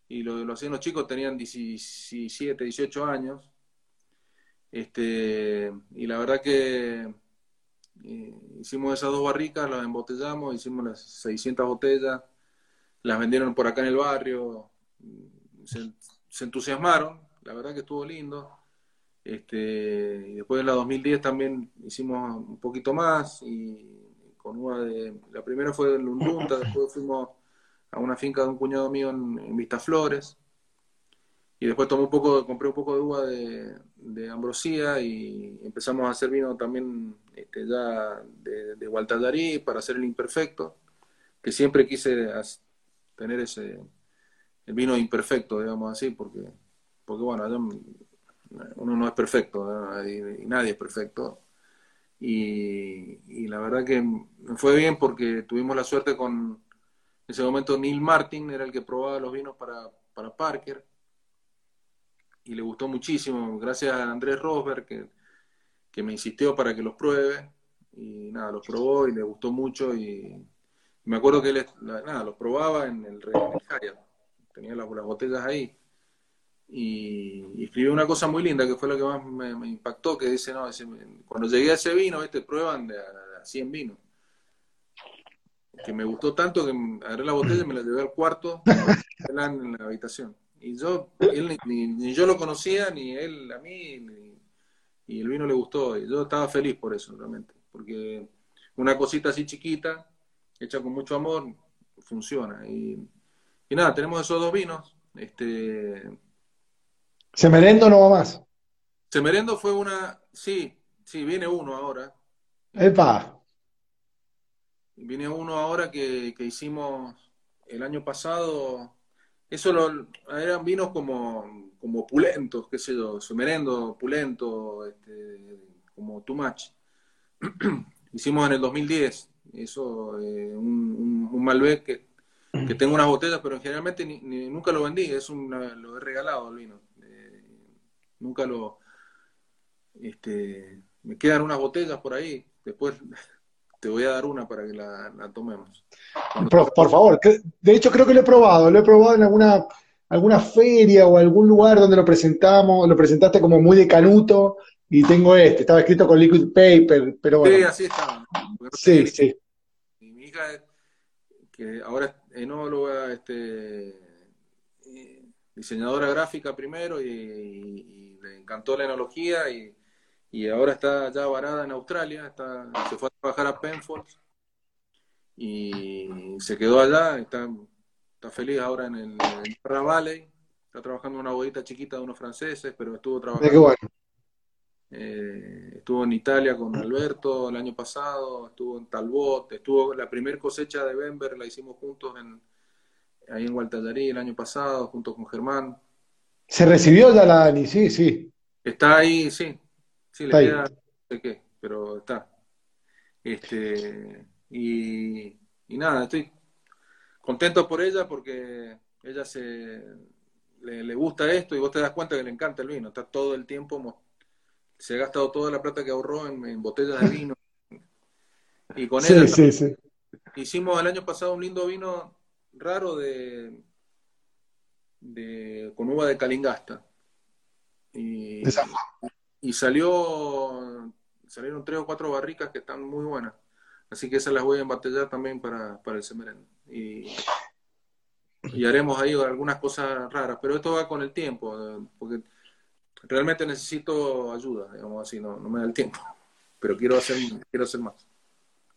y lo, lo hacían los chicos, tenían 17, 18 años. Este, y la verdad que eh, hicimos esas dos barricas, las embotellamos, hicimos las 600 botellas, las vendieron por acá en el barrio, se entusiasmaron, la verdad que estuvo lindo. Este, y después en la 2010 también hicimos un poquito más y con una de, la primera fue en Lundunta, después fuimos a una finca de un cuñado mío en, Vistaflores y después tomé un poco, compré un poco de uva de, ambrosía y empezamos a hacer vino también este, ya de, de para hacer el imperfecto, que siempre quise tener ese el vino imperfecto, digamos así, porque, porque bueno, uno no es perfecto y, nadie es perfecto. Y, la verdad que fue bien porque tuvimos la suerte con, en ese momento Neil Martin era el que probaba los vinos para, para Parker y le gustó muchísimo, gracias a Andrés Rosberg que, que me insistió para que los pruebe y nada, los probó y le gustó mucho y me acuerdo que él nada, los probaba en el, en tenía las botellas ahí y, escribió una cosa muy linda que fue lo que más me, impactó, que dice, no, cuando llegué a ese vino, este, prueban de a, 100 vinos. Que me gustó tanto que agarré la botella y me la llevé al cuarto en la habitación. Y yo, él, ni, yo lo conocía, ni él a mí, y el vino le gustó. Y yo estaba feliz por eso, realmente. Porque una cosita así chiquita, hecha con mucho amor, funciona. Y, y nada, tenemos esos dos vinos. Este, ¿Semerendo no va más? Semerendo fue una. Sí, sí, viene uno ahora. ¡Epa! Viene uno ahora que, hicimos el año pasado. Eso lo, eran vinos como, como pulentos, qué sé yo, semerendo, pulento, este, como too much. hicimos en el 2010. Eso, eh, un, un, Malbec que, que, tengo unas botellas, pero generalmente ni, nunca lo vendí, es lo he regalado el vino nunca lo... Este, me quedan unas botellas por ahí, después te voy a dar una para que la, tomemos. Por, favor, de hecho creo que lo he probado, lo he probado en alguna, alguna feria o algún lugar donde lo presentamos, lo presentaste como muy de canuto y tengo este, estaba escrito con liquid paper, pero bueno. Sí, así está. Sí, sí. mi hija, que ahora es enóloga, este, diseñadora gráfica primero y le encantó la enología y, y, ahora está ya varada en Australia, está, se fue a trabajar a Penfold y se quedó allá, está, está feliz ahora en el Yarra Valley, está trabajando en una bodita chiquita de unos franceses, pero estuvo trabajando. Qué bueno. Eh, estuvo en Italia con Alberto el año pasado, estuvo en Talbot, estuvo la primer cosecha de Bember, la hicimos juntos en, ahí en Gualtallarí el año pasado, junto con Germán. ¿Se recibió ya la Dani? Sí, sí. Está ahí, sí. Sí, le queda, no sé qué, pero está. Este, y, nada, estoy contento por ella porque ella se le, gusta esto y vos te das cuenta que le encanta el vino. Está todo el tiempo se ha gastado toda la plata que ahorró en, botellas de vino. Y con sí, sí, sí. hicimos el año pasado un lindo vino raro de, con uva de Calingasta. Y, y salió, salieron tres o cuatro barricas que están muy buenas. Así que esas las voy a embatallar también para, para el semerén. Y, y haremos ahí algunas cosas raras, pero esto va con el tiempo, porque realmente necesito ayuda, digamos así, no, no me da el tiempo, pero quiero hacer, quiero hacer más.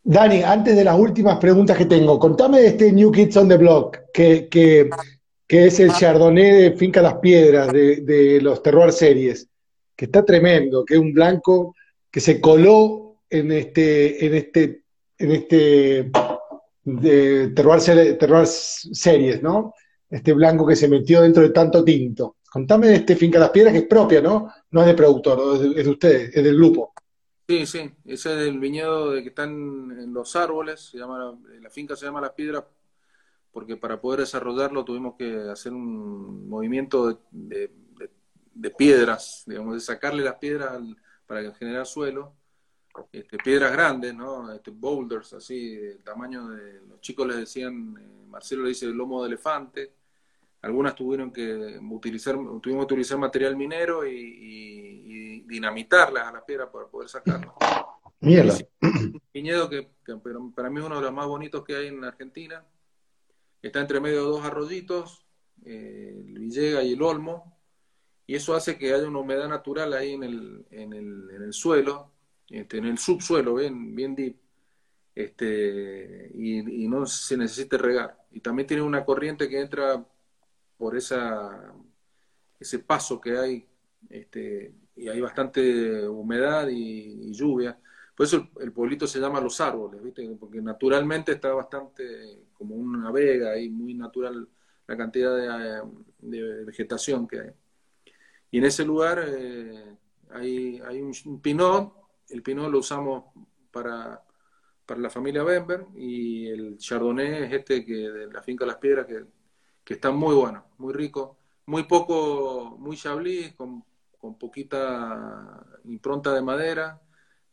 Dani, antes de las últimas preguntas que tengo, contame de este New Kids on the Block, que, que, que es el Chardonnay de Finca Las Piedras, de, de, los Terroir Series, que está tremendo, que es un blanco que se coló en este, en este, en este de Terroir Series, ¿no? Este blanco que se metió dentro de tanto tinto. Contame de este Finca Las Piedras, que es propia, ¿no? No es de productor, es de, ustedes, es del grupo. Sí, sí, ese es el viñedo de que están en los árboles, se llama, la finca se llama Las Piedras porque para poder desarrollarlo tuvimos que hacer un movimiento de, piedras, digamos, de sacarle las piedras para generar suelo, este, piedras grandes, ¿no? Este, boulders, así, del tamaño de, los chicos les decían, eh, Marcelo le dice el lomo de elefante, algunas tuvieron que utilizar, tuvimos que utilizar material minero y, dinamitarlas a las piedras para poder sacarlas. Mierda. Un viñedo que, para mí es uno de los más bonitos que hay en Argentina. Está entre medio de dos arroyitos, eh, el Villega y el Olmo, y eso hace que haya una humedad natural ahí en el, en el, en el suelo, este, en el subsuelo, bien, bien deep, este, y, no se necesite regar. Y también tiene una corriente que entra por esa, ese paso que hay, este, y hay bastante humedad y, lluvia. Por eso el, pueblito se llama Los Árboles, ¿viste? porque naturalmente está bastante como una vega y muy natural la cantidad de, vegetación que hay. Y en ese lugar eh, hay, hay un, pinot, el pinot lo usamos para, para la familia Bember y el chardonnay es este que de la finca Las Piedras que que está muy bueno, muy rico, muy poco, muy chablis, con, con poquita impronta de madera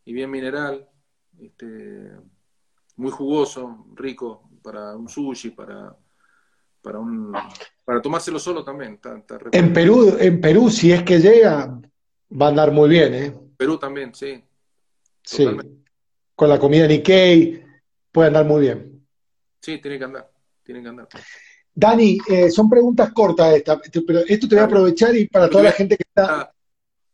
y bien mineral, este, muy jugoso, rico para un sushi, para, para un para tomárselo solo también. en Perú, en Perú, si es que llega, va a andar muy bien, ¿eh? Perú también, sí. Sí. Con la comida Nikkei puede andar muy bien. Sí, tiene que andar, tiene que andar. Dani, eh, son preguntas cortas estas, pero esto te voy a aprovechar y para toda la gente que está...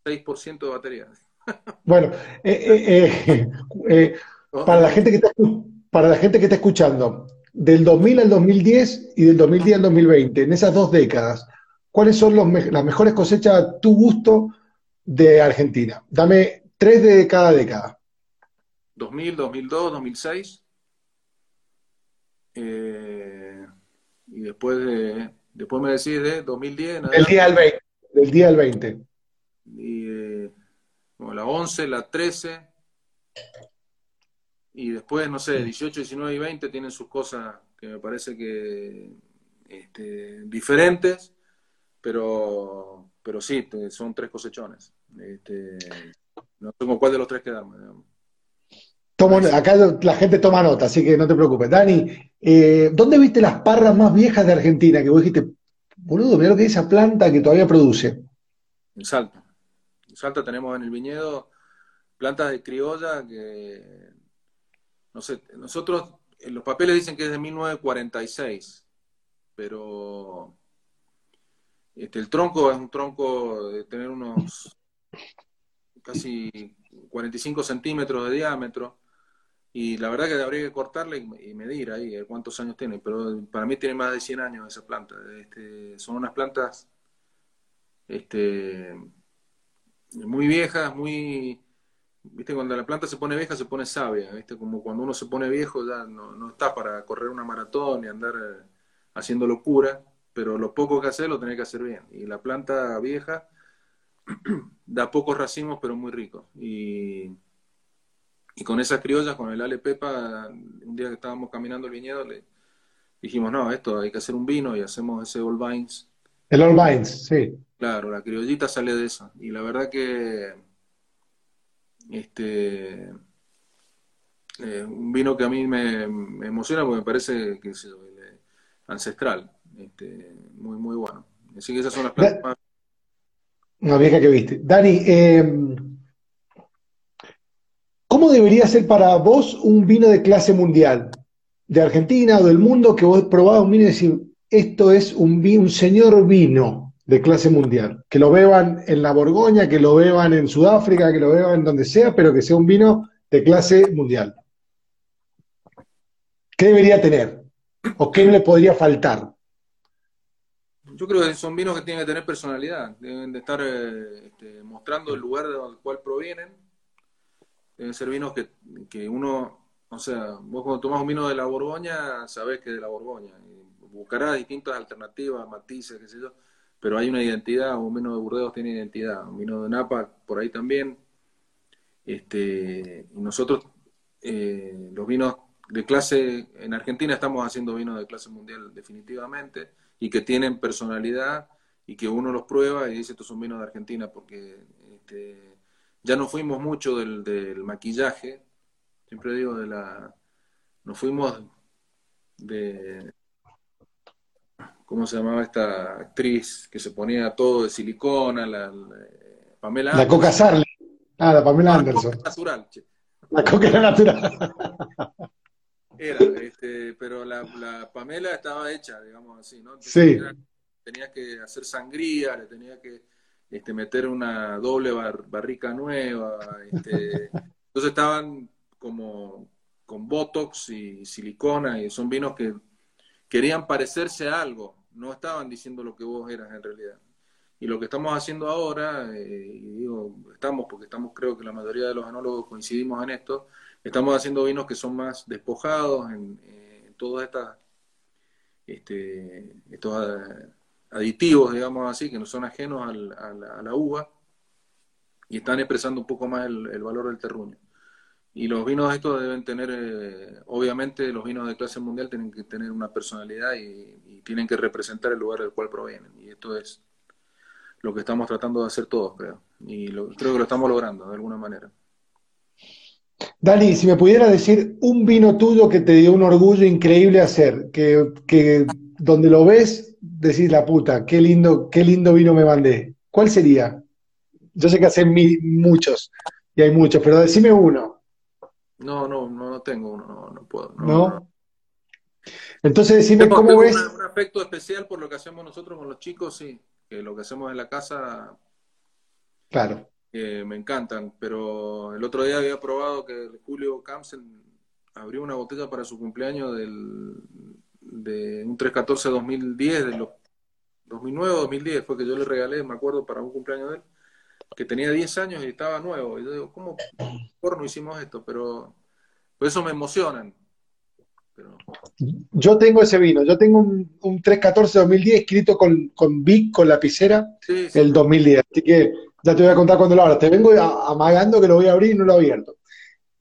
6% de batería. Bueno, eh, eh, para, la gente que está, para la gente que está escuchando, del 2000 al 2010 y del 2010 al 2020, en esas dos décadas, ¿cuáles son las mejores cosechas a tu gusto de Argentina? Dame tres de cada década. 2000, 2002, 2006. Eh, y después de después me decís de 2010. El día del 20. Del día del 20. Y eh, la 11, la 13. Y después, no sé, 18, 19 y 20 tienen sus cosas que me parece que este, diferentes, pero, pero sí, son tres cosechones. Este, no tengo cuál de los tres quedarme. acá la gente toma nota, así que no te preocupes. Dani, eh, ¿Dónde viste las parras más viejas de Argentina? Que vos dijiste, boludo, mira lo que es esa planta que todavía produce. En Salta. En Salta tenemos en el viñedo plantas de criolla que, no sé, nosotros, en los papeles dicen que es de 1946, pero este, el tronco es un tronco de tener unos casi 45 centímetros de diámetro y la verdad que habría que cortarla y, medir ahí cuántos años tiene, pero para mí tiene más de 100 años esa planta. Este, son unas plantas este, muy viejas, muy, viste, cuando la planta se pone vieja se pone sabia, viste, como cuando uno se pone viejo ya no, no está para correr una maratón y andar eh, haciendo locura, pero lo poco que hace lo tenés que hacer bien. Y la planta vieja da pocos racimos, pero muy ricos. Y, y con esas criollas, con el Ale Pepa, un día que estábamos caminando el viñedo, le dijimos, no, esto hay que hacer un vino y hacemos ese All Vines. El All Vines, sí. Claro, la criollita sale de eso. Y la verdad que este eh, un vino que a mí me, emociona porque me parece que es ancestral, este, muy muy bueno. Así que esas son las plantas Una vieja que viste. Dani, eh, ¿cómo debería ser para vos un vino de clase mundial? De Argentina o del mundo que vos probás un vino y decís, esto es un, un señor vino de clase mundial. Que lo beban en la Borgoña, que lo beban en Sudáfrica, que lo beban donde sea, pero que sea un vino de clase mundial. ¿Qué debería tener? ¿O qué le podría faltar? Yo creo que son vinos que tienen que tener personalidad, deben de estar eh, este, mostrando el lugar del cual provienen. Deben ser vinos que, que, uno, o sea, vos cuando tomas un vino de la Borgoña, sabés que es de la Borgoña. Y buscarás distintas alternativas, matices, qué sé yo pero hay una identidad, un vino de Burdeos tiene identidad, un vino de Napa por ahí también. Este, y nosotros, eh, los vinos de clase, en Argentina estamos haciendo vinos de clase mundial definitivamente, y que tienen personalidad, y que uno los prueba y dice, estos son vinos de Argentina, porque este, ya no fuimos mucho del, del maquillaje, siempre digo, de la, nos fuimos de, ¿cómo se llamaba esta actriz que se ponía todo de silicona? La, Pamela La Coca Sarli. Ah, la Pamela Anderson. La Coca natural. La Coca era natural. Era, este, pero la, Pamela estaba hecha, digamos así, ¿no? sí. tenía que hacer sangría, le tenía que este, meter una doble barrica nueva. Este, entonces estaban como con botox y silicona y son vinos que querían parecerse a algo, no estaban diciendo lo que vos eras en realidad. Y lo que estamos haciendo ahora, eh, y digo, estamos porque estamos, creo que la mayoría de los anólogos coincidimos en esto, estamos haciendo vinos que son más despojados en, en todos estas, este, estos aditivos, digamos así, que no son ajenos al, a, la, uva, y están expresando un poco más el, el valor del terruño. Y los vinos estos deben tener, eh, obviamente los vinos de clase mundial tienen que tener una personalidad y, tienen que representar el lugar del cual provienen. Y esto es lo que estamos tratando de hacer todos, creo. Y creo que lo estamos logrando de alguna manera. Dani, si me pudiera decir un vino tuyo que te dio un orgullo increíble hacer, que, que donde lo ves decís la puta, qué lindo, qué lindo vino me mandé. ¿Cuál sería? Yo sé que hacen muchos y hay muchos, pero decime uno. No, no, no, tengo uno, no, no puedo. No. Entonces, decime cómo ves. Un, aspecto especial por lo que hacemos nosotros con los chicos, sí. Que lo que hacemos en la casa. Claro. me encantan, pero el otro día había probado que Julio Camsen abrió una botella para su cumpleaños del, de un 314-2010, de los 2009-2010, fue que yo le regalé, me acuerdo, para un cumpleaños de él que tenía 10 años y estaba nuevo. Y yo digo, ¿cómo por no hicimos esto? Pero por eso me emocionan. Yo tengo ese vino, yo tengo un, un 314-2010 escrito con, con Vic, con lapicera, el 2010. Así que ya te voy a contar cuando lo abras. Te vengo amagando que lo voy a abrir y no lo he abierto.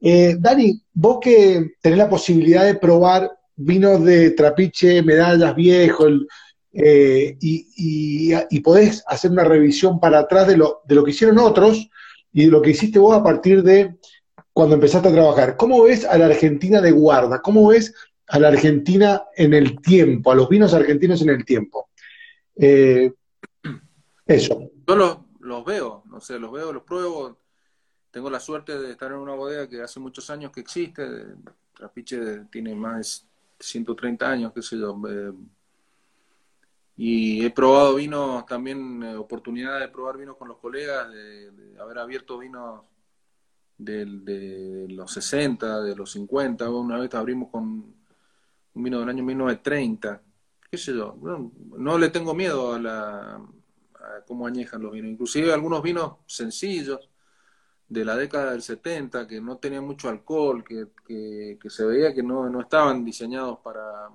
Eh, Dani, vos que tenés la posibilidad de probar vinos de trapiche, medallas viejos, eh, y, podés hacer una revisión para atrás de lo, de lo que hicieron otros y de lo que hiciste vos a partir de cuando empezaste a trabajar. ¿Cómo ves a la Argentina de guarda? ¿Cómo ves a la Argentina en el tiempo, a los vinos argentinos en el tiempo? Eh, eso. Yo los, veo, no sé, los veo, los pruebo. Tengo la suerte de estar en una bodega que hace muchos años que existe. Trapiche tiene más de 130 años, qué sé yo. Eh, y he probado vinos también, eh, oportunidad de probar vinos con los colegas, de, haber abierto vinos de, los 60, de los 50. Una vez abrimos con un vino del año 1930. ¿Qué sé yo? No, le tengo miedo a la, cómo añejan los vinos. Inclusive algunos vinos sencillos de la década del 70 que no tenían mucho alcohol, que, que, se veía que no, no, estaban diseñados para,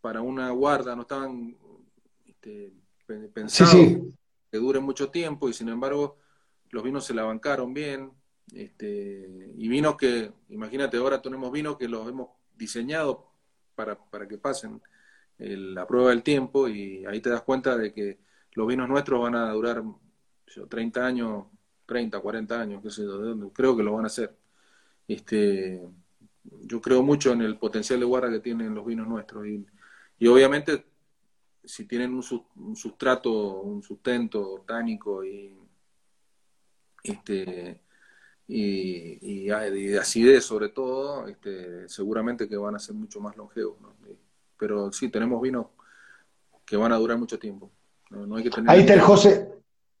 para una guarda, no estaban este, pensados que duren mucho tiempo y sin embargo los vinos se la bancaron bien. Este, y vinos que, imagínate, ahora tenemos vinos que los hemos diseñado para, para que pasen la prueba del tiempo y ahí te das cuenta de que los vinos nuestros van a durar 30 años, 30, 40 años, qué sé yo, creo que lo van a hacer. Este, yo creo mucho en el potencial de guarda que tienen los vinos nuestros y, y obviamente si tienen un, un, sustrato, un sustento tánico y este y, y, de acidez sobre todo, este, seguramente que van a ser mucho más longevos. ¿no? pero sí, tenemos vinos que van a durar mucho tiempo. ahí está el José,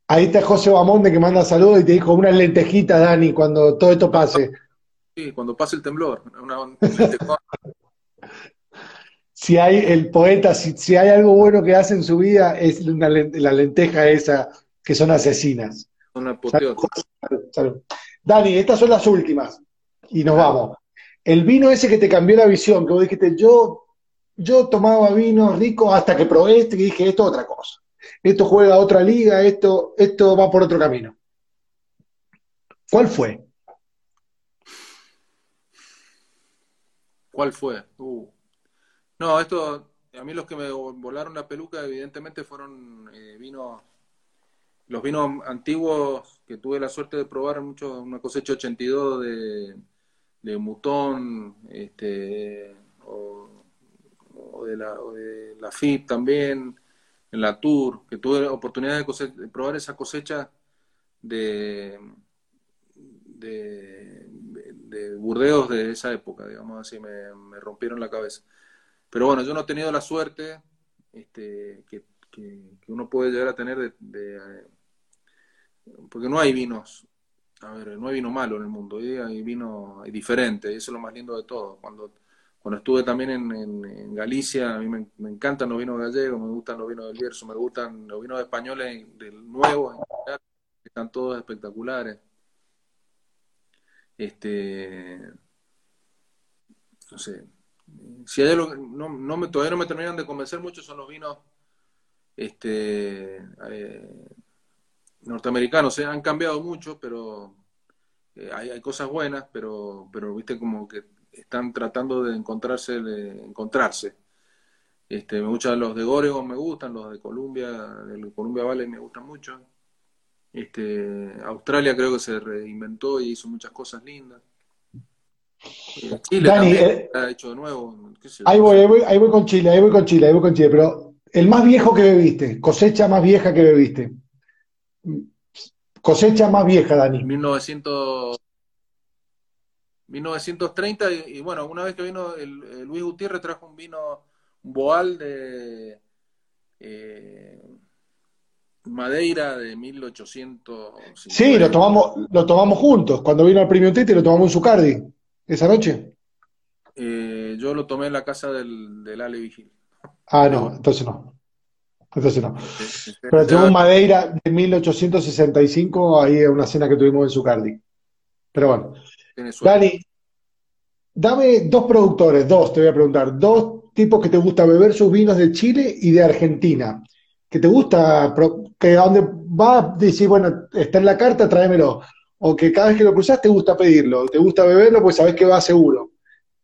ahí está José Bamonde que manda saludos y te dijo una lentejita, Dani, cuando todo esto pase. Sí, cuando pase el temblor. si hay el poeta, si, hay algo bueno que hace en su vida, es la lenteja esa, que son asesinas. Son Dani, estas son las últimas. Y nos vamos. El vino ese que te cambió la visión, que vos dijiste, yo yo tomaba vino rico hasta que probé este y dije, esto es otra cosa. Esto juega a otra liga, esto, esto va por otro camino. ¿Cuál fue? ¿Cuál fue? Uh. No, esto, a mí los que me volaron la peluca evidentemente fueron eh, vinos, los vinos antiguos que tuve la suerte de probar mucho, una cosecha 82 de, de Mutón, este, o de la, la FIP también, en la Tour, que tuve la oportunidad de, probar esa cosecha de, de, Burdeos de esa época, digamos así, me, rompieron la cabeza. Pero bueno, yo no he tenido la suerte este, que, uno puede llegar a tener de, porque no hay vinos a ver, no hay vino malo en el mundo, hay vino diferente, y eso es lo más lindo de todo. Cuando cuando estuve también en, Galicia, a mí me, encantan los vinos gallegos, me gustan los vinos del Bierzo, me gustan los vinos españoles del nuevo, que están todos espectaculares. Este, no sé, si hay algo, no, no me, todavía no me terminan de convencer mucho son los vinos este, eh, norteamericanos, se han cambiado mucho, pero eh, hay, hay, cosas buenas, pero, pero viste como que están tratando de encontrarse, de encontrarse. Este, de los de Oregon me gustan, los de Columbia, el Columbia Valley me gustan mucho. Este, Australia creo que se reinventó y hizo muchas cosas lindas. Chile Dani, eh, ha hecho de nuevo. ahí, voy, ahí, voy, con Chile, ahí voy con Chile, ahí voy con Chile, pero el más viejo que bebiste, cosecha más vieja que bebiste. Cosecha más vieja, Dani. 1900 1930 y, bueno, una vez que vino el, Luis Gutiérrez trajo un vino, un boal de eh, Madeira de 1800. Sí, lo tomamos, lo tomamos juntos. Cuando vino al Premio Tete lo tomamos en Zucardi, esa noche. Eh, yo lo tomé en la casa del, del Ale Vigil. Ah, no, entonces no. Entonces no. Pero tenemos Madeira de 1865, ahí es una cena que tuvimos en Zucardi. Pero bueno. Dani, dame dos productores, dos, te voy a preguntar, dos tipos que te gusta beber sus vinos de Chile y de Argentina. Que te gusta, que a donde va, decir, bueno, está en la carta, tráemelo. O que cada vez que lo cruzas te gusta pedirlo, te gusta beberlo, pues sabes que va seguro.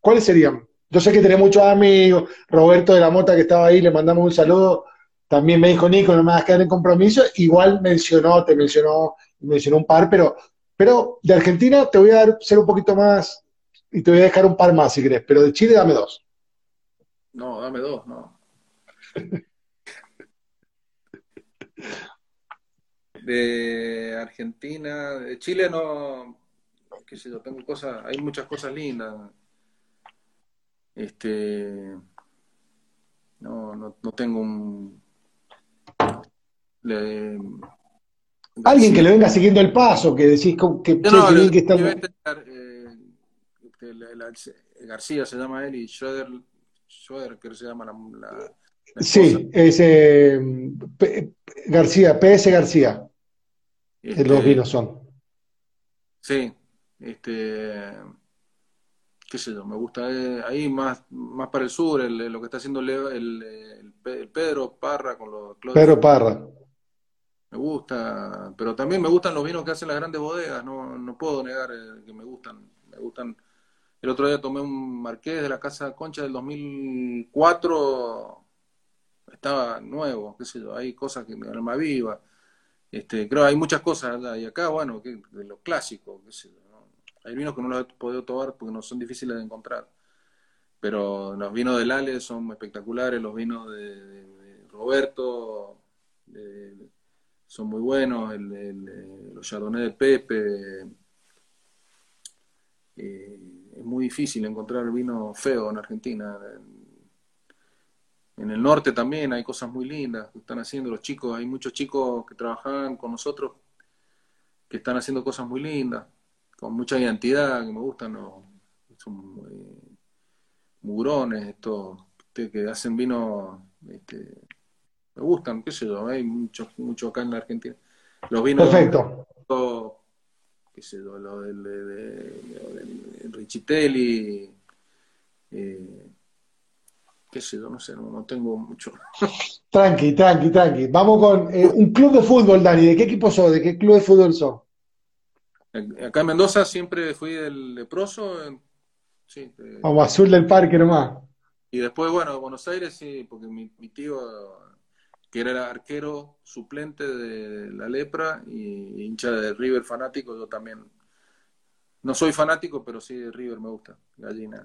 ¿Cuáles serían? Yo sé que tenés muchos amigos, Roberto de la Mota que estaba ahí, le mandamos un saludo. También me dijo Nico, no me vas a quedar en compromiso. Igual mencionó, te mencionó, mencionó un par, pero pero de Argentina te voy a dar, ser un poquito más y te voy a dejar un par más si querés, pero de Chile dame dos. No, dame dos, no. de Argentina, de Chile no, qué sé yo, tengo cosas, hay muchas cosas lindas. Este, no, no, no tengo un, le, Alguien que le venga siguiendo el paso, que decís que, no, que está... Eh, García se llama él y Schroeder, Schroeder que se llama la, Sí, es eh, García, PS García. Este, los vinos son. Sí, este, qué sé yo, me gusta eh, ahí más, más para el sur, lo que está haciendo el, Pedro Parra con los Pedro Parra. Me gusta, pero también me gustan los vinos que hacen las grandes bodegas, no, no puedo negar eh, que me gustan, me gustan. El otro día tomé un marqués de la Casa Concha del 2004, estaba nuevo, qué sé yo, hay cosas que me alma viva. Este, creo que hay muchas cosas, y acá, bueno, que, de lo clásico, qué sé yo, hay vinos que no los he podido tomar porque no son difíciles de encontrar. Pero los vinos del Ale son espectaculares, los vinos de, Roberto son muy buenos, el, los Chardonnay de Pepe. Eh, es muy difícil encontrar vino feo en Argentina. En el norte también hay cosas muy lindas que están haciendo los chicos. Hay muchos chicos que trabajan con nosotros que están haciendo cosas muy lindas con mucha identidad, que me gustan los, son mugrones, estos que hacen vino, este, me gustan, qué sé yo, hay mucho, mucho acá en la Argentina. Los vinos, Perfecto. qué sé yo, lo del, de, Richitelli, eh, qué sé yo, no sé, no, tengo mucho. Tranqui, tranqui, tranqui. Vamos con eh, un club de fútbol, Dani. ¿De qué equipo sos? ¿De qué club de fútbol sos? Acá en Mendoza siempre fui del leproso. Sí, Vamos, azul del parque nomás. Y después, bueno, Buenos Aires, sí, porque mi, tío, que era arquero suplente de la lepra y hincha de River fanático, yo también. No soy fanático, pero sí de River me gusta. Gallina.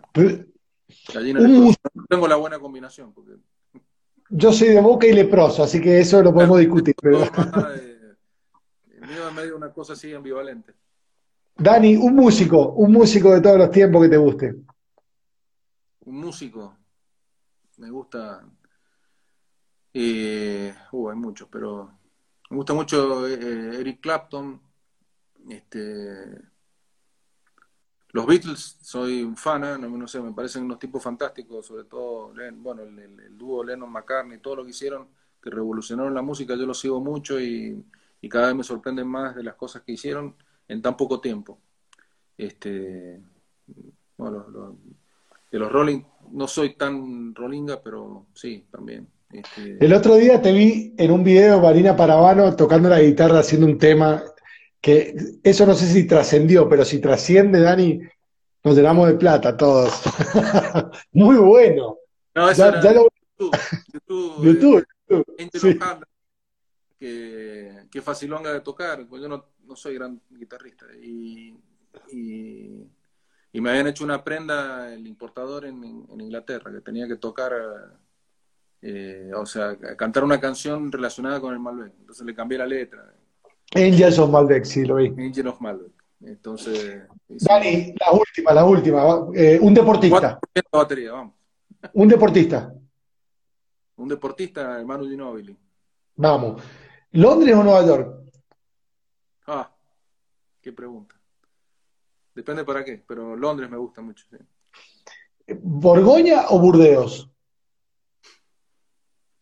Gallina Tengo la buena combinación. Porque... Yo soy de Boca y leproso, así que eso lo podemos discutir. Pero... medio una cosa así ambivalente. Dani, un músico, un músico de todos los tiempos que te guste. Un músico. Me gusta. Eh, uh, hay muchos, pero me gusta mucho eh, Eric Clapton. Este, los Beatles, soy un fan, ¿eh? no, sé, me parecen unos tipos fantásticos, sobre todo, bueno, el, dúo Lennon-McCartney, todo lo que hicieron, que revolucionaron la música, yo lo sigo mucho y, y cada vez me sorprenden más de las cosas que hicieron en tan poco tiempo. Este, bueno, de los Rolling, no soy tan rollinga, pero sí, también. Este... El otro día te vi en un video Marina Paravano tocando la guitarra haciendo un tema que eso no sé si trascendió, pero si trasciende, Dani, nos llenamos de plata todos. Muy bueno. No, eso era YouTube. YouTube, YouTube, YouTube. que, que facilonga de tocar, pues yo no, no soy gran guitarrista. Y, y, me habían hecho una prenda el importador en, Inglaterra, que tenía que tocar, eh, o sea, cantar una canción relacionada con el Malbec. Entonces le cambié la letra. Angels of Malbec, sí, lo vi. Angel of Malbec. Entonces. Dani, la última, la última. Eh, un deportista. Batería, vamos. Un deportista. Un deportista, hermano Ginóbili. Vamos. ¿Londres o Nueva York? Ah, qué pregunta. Depende para qué, pero Londres me gusta mucho. ¿Borgoña o Burdeos?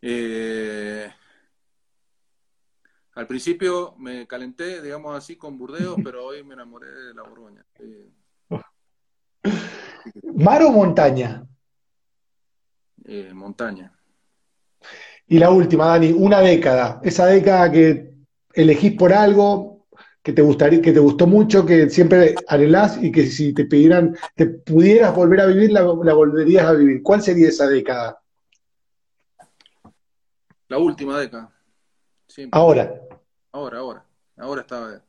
Eh, al principio me calenté, digamos así, con Burdeos, pero hoy me enamoré de la Borgoña. ¿Mar o montaña? Eh, montaña. Y la última, Dani, una década. Esa década que elegís por algo, que te gustaría, que te gustó mucho, que siempre anhelás y que si te pidieran, te pudieras volver a vivir, la, volverías a vivir. ¿Cuál sería esa década? La última década. Ahora. Ahora, ahora. Ahora está,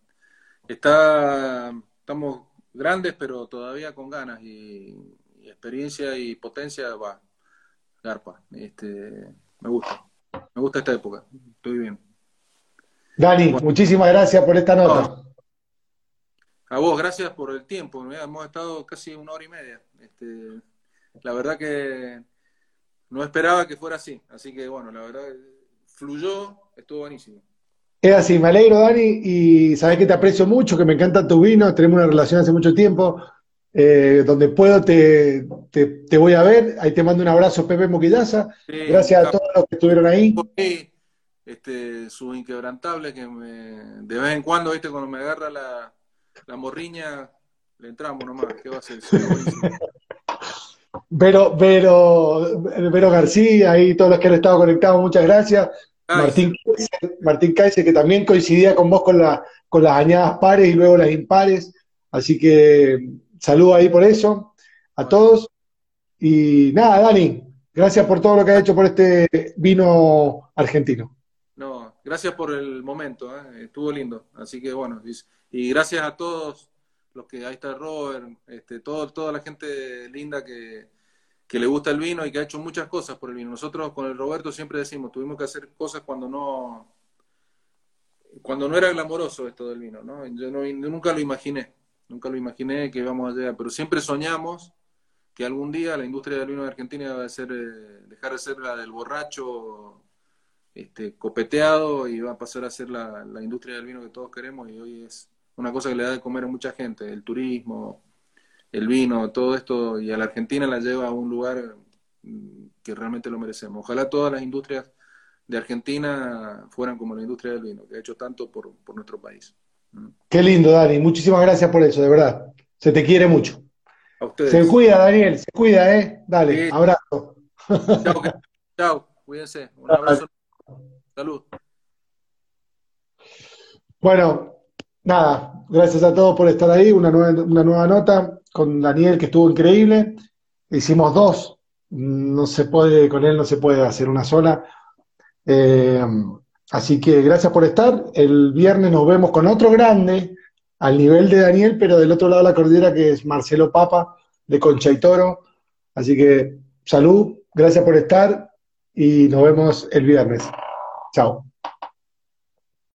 está, estamos grandes, pero todavía con ganas y, experiencia y potencia va. Garpa. Este, me gusta. Me gusta esta época. Estoy bien. Dani, muchísimas gracias por esta nota. A vos, gracias por el tiempo. Hemos estado casi una hora y media. Este, la verdad que no esperaba que fuera así. Así que bueno, la verdad fluyó, estuvo buenísimo. Es así, me alegro, Dani, y sabes que te aprecio mucho, que me encanta tu vino, tenemos una relación hace mucho tiempo. Eh, donde puedo te, te, voy a ver. Ahí te mando un abrazo, Pepe Moquillaza. Gracias a todos los que estuvieron ahí. Este, su inquebrantable, que de vez en cuando, ¿viste? cuando me agarra la, la morriña, le entramos nomás. ¿Qué va a hacer? Vero, Vero, Vero García y todos los que han estado conectados, muchas gracias. Martín, Martín Kaiser, que también coincidía con vos con, la, con las añadas pares y luego las impares. Así que saludo ahí por eso a todos. Y nada, Dani, gracias por todo lo que has hecho por este vino argentino. No, gracias por el momento, ¿eh? estuvo lindo. Así que bueno, y, gracias a todos los que ahí está Robert, este, todo, toda la gente linda que, que le gusta el vino y que ha hecho muchas cosas por el vino. Nosotros con el Roberto siempre decimos, tuvimos que hacer cosas cuando no cuando no era glamoroso esto del vino, ¿no? Yo, nunca lo imaginé, nunca lo imaginé que íbamos a llegar, pero siempre soñamos que algún día la industria del vino de Argentina va a ser, eh, dejar de ser la del borracho este, copeteado y va a pasar a ser la, la industria del vino que todos queremos y hoy es una cosa que le da de comer a mucha gente, el turismo, el vino, todo esto, y a la Argentina la lleva a un lugar mm, que realmente lo merecemos. Ojalá todas las industrias de Argentina fueran como la industria del vino, que ha hecho tanto por, nuestro país. Mm. Qué lindo, Dani. Muchísimas gracias por eso, de verdad. Se te quiere mucho. A ustedes. Se cuida, Daniel. Se cuida, ¿eh? Dale, abrazo. Chao, chao. Cuídense. Un abrazo. Salud. Bueno, nada, gracias a todos por estar ahí. Una nueva, una nueva nota con Daniel, que estuvo increíble. Hicimos dos, no se puede, con él no se puede hacer una sola. Eh, así que gracias por estar. El viernes nos vemos con otro grande, al nivel de Daniel, pero del otro lado de la cordillera, que es Marcelo Papa, de Concha y Toro. Así que salud, gracias por estar y nos vemos el viernes. Chao.